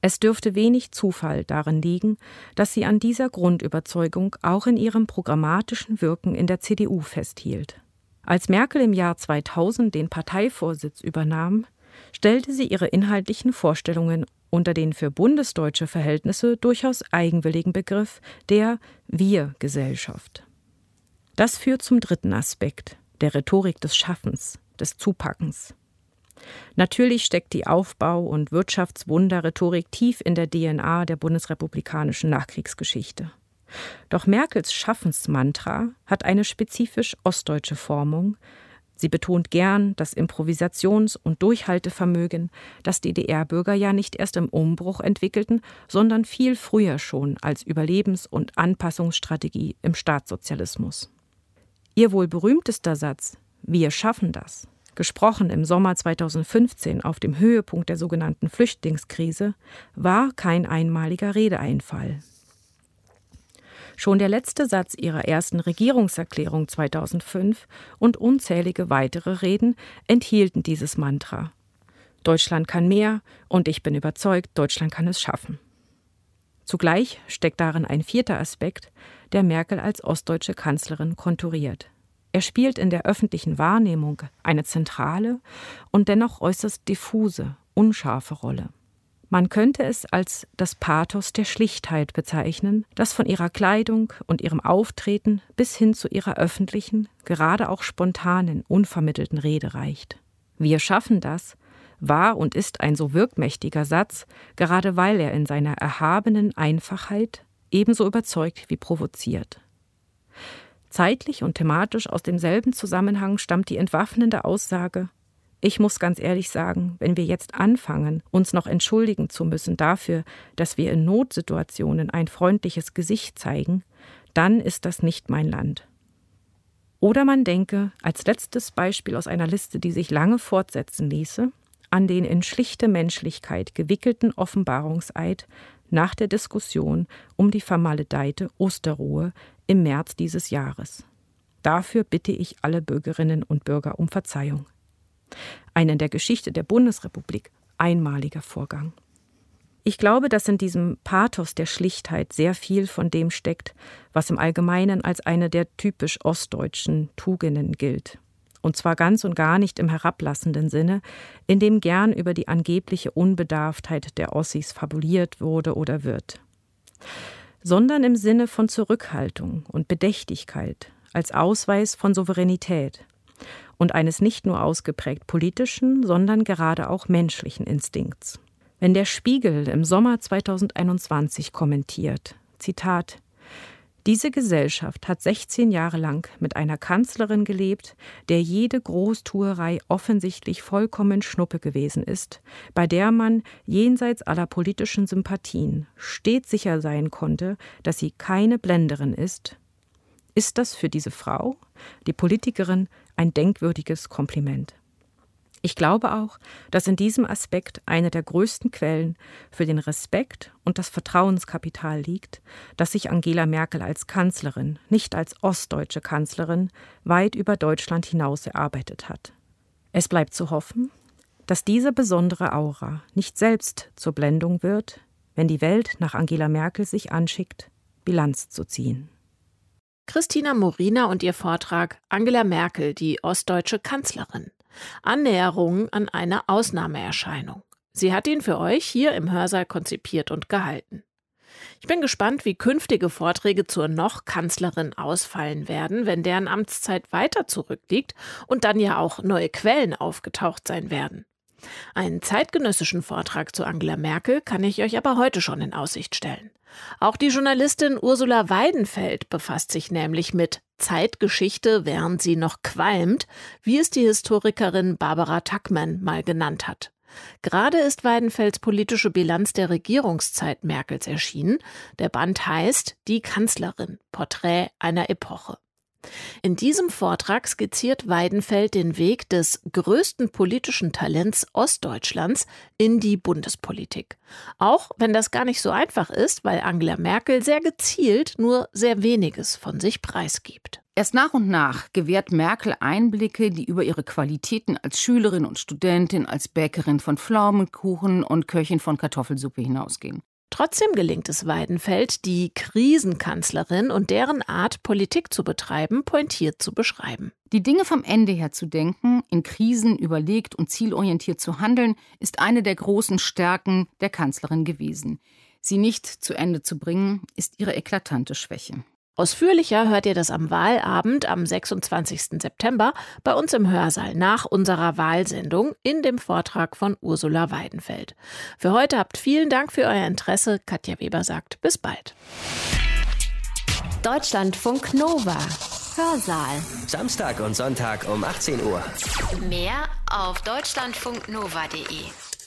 Es dürfte wenig Zufall darin liegen, dass sie an dieser Grundüberzeugung auch in ihrem programmatischen Wirken in der CDU festhielt. Als Merkel im Jahr 2000 den Parteivorsitz übernahm, stellte sie ihre inhaltlichen Vorstellungen unter den für bundesdeutsche Verhältnisse durchaus eigenwilligen Begriff der Wir-Gesellschaft. Das führt zum dritten Aspekt, der Rhetorik des Schaffens, des Zupackens. Natürlich steckt die Aufbau- und Wirtschaftswunder-Rhetorik tief in der DNA der bundesrepublikanischen Nachkriegsgeschichte. Doch Merkels Schaffensmantra hat eine spezifisch ostdeutsche Formung, Sie betont gern das Improvisations- und Durchhaltevermögen, das DDR-Bürger ja nicht erst im Umbruch entwickelten, sondern viel früher schon als Überlebens- und Anpassungsstrategie im Staatssozialismus. Ihr wohl berühmtester Satz Wir schaffen das, gesprochen im Sommer 2015 auf dem Höhepunkt der sogenannten Flüchtlingskrise, war kein einmaliger Redeeinfall. Schon der letzte Satz ihrer ersten Regierungserklärung 2005 und unzählige weitere Reden enthielten dieses Mantra. Deutschland kann mehr und ich bin überzeugt, Deutschland kann es schaffen. Zugleich steckt darin ein vierter Aspekt, der Merkel als ostdeutsche Kanzlerin konturiert. Er spielt in der öffentlichen Wahrnehmung eine zentrale und dennoch äußerst diffuse, unscharfe Rolle. Man könnte es als das Pathos der Schlichtheit bezeichnen, das von ihrer Kleidung und ihrem Auftreten bis hin zu ihrer öffentlichen, gerade auch spontanen, unvermittelten Rede reicht. Wir schaffen das war und ist ein so wirkmächtiger Satz, gerade weil er in seiner erhabenen Einfachheit ebenso überzeugt wie provoziert. Zeitlich und thematisch aus demselben Zusammenhang stammt die entwaffnende Aussage ich muss ganz ehrlich sagen, wenn wir jetzt anfangen, uns noch entschuldigen zu müssen dafür, dass wir in Notsituationen ein freundliches Gesicht zeigen, dann ist das nicht mein Land. Oder man denke, als letztes Beispiel aus einer Liste, die sich lange fortsetzen ließe, an den in schlichte Menschlichkeit gewickelten Offenbarungseid nach der Diskussion um die vermaledeite Osterruhe im März dieses Jahres. Dafür bitte ich alle Bürgerinnen und Bürger um Verzeihung. Ein in der Geschichte der Bundesrepublik einmaliger Vorgang. Ich glaube, dass in diesem Pathos der Schlichtheit sehr viel von dem steckt, was im Allgemeinen als eine der typisch ostdeutschen Tugenden gilt. Und zwar ganz und gar nicht im herablassenden Sinne, in dem gern über die angebliche Unbedarftheit der Ossis fabuliert wurde oder wird, sondern im Sinne von Zurückhaltung und Bedächtigkeit als Ausweis von Souveränität und eines nicht nur ausgeprägt politischen, sondern gerade auch menschlichen Instinkts. Wenn der Spiegel im Sommer 2021 kommentiert, Zitat, diese Gesellschaft hat 16 Jahre lang mit einer Kanzlerin gelebt, der jede Großtuerei offensichtlich vollkommen Schnuppe gewesen ist, bei der man jenseits aller politischen Sympathien stets sicher sein konnte, dass sie keine Blenderin ist. Ist das für diese Frau, die Politikerin, ein denkwürdiges Kompliment? Ich glaube auch, dass in diesem Aspekt eine der größten Quellen für den Respekt und das Vertrauenskapital liegt, das sich Angela Merkel als Kanzlerin, nicht als ostdeutsche Kanzlerin, weit über Deutschland hinaus erarbeitet hat. Es bleibt zu hoffen, dass diese besondere Aura nicht selbst zur Blendung wird, wenn die Welt nach Angela Merkel sich anschickt, Bilanz zu ziehen. Christina Morina und ihr Vortrag Angela Merkel, die ostdeutsche Kanzlerin. Annäherungen an eine Ausnahmeerscheinung. Sie hat ihn für euch hier im Hörsaal konzipiert und gehalten. Ich bin gespannt, wie künftige Vorträge zur noch Kanzlerin ausfallen werden, wenn deren Amtszeit weiter zurückliegt und dann ja auch neue Quellen aufgetaucht sein werden. Einen zeitgenössischen Vortrag zu Angela Merkel kann ich euch aber heute schon in Aussicht stellen. Auch die Journalistin Ursula Weidenfeld befasst sich nämlich mit Zeitgeschichte, während sie noch qualmt, wie es die Historikerin Barbara Tuckman mal genannt hat. Gerade ist Weidenfelds politische Bilanz der Regierungszeit Merkels erschienen. Der Band heißt Die Kanzlerin, Porträt einer Epoche. In diesem Vortrag skizziert Weidenfeld den Weg des größten politischen Talents Ostdeutschlands in die Bundespolitik. Auch wenn das gar nicht so einfach ist, weil Angela Merkel sehr gezielt nur sehr weniges von sich preisgibt. Erst nach und nach gewährt Merkel Einblicke, die über ihre Qualitäten als Schülerin und Studentin, als Bäckerin von Pflaumenkuchen und Köchin von Kartoffelsuppe hinausgehen. Trotzdem gelingt es Weidenfeld, die Krisenkanzlerin und deren Art, Politik zu betreiben, pointiert zu beschreiben. Die Dinge vom Ende her zu denken, in Krisen überlegt und zielorientiert zu handeln, ist eine der großen Stärken der Kanzlerin gewesen. Sie nicht zu Ende zu bringen, ist ihre eklatante Schwäche. Ausführlicher hört ihr das am Wahlabend am 26. September bei uns im Hörsaal nach unserer Wahlsendung in dem Vortrag von Ursula Weidenfeld. Für heute habt vielen Dank für euer Interesse. Katja Weber sagt bis bald. Deutschlandfunk Nova. Hörsaal. Samstag und Sonntag um 18 Uhr. Mehr auf deutschlandfunknova.de.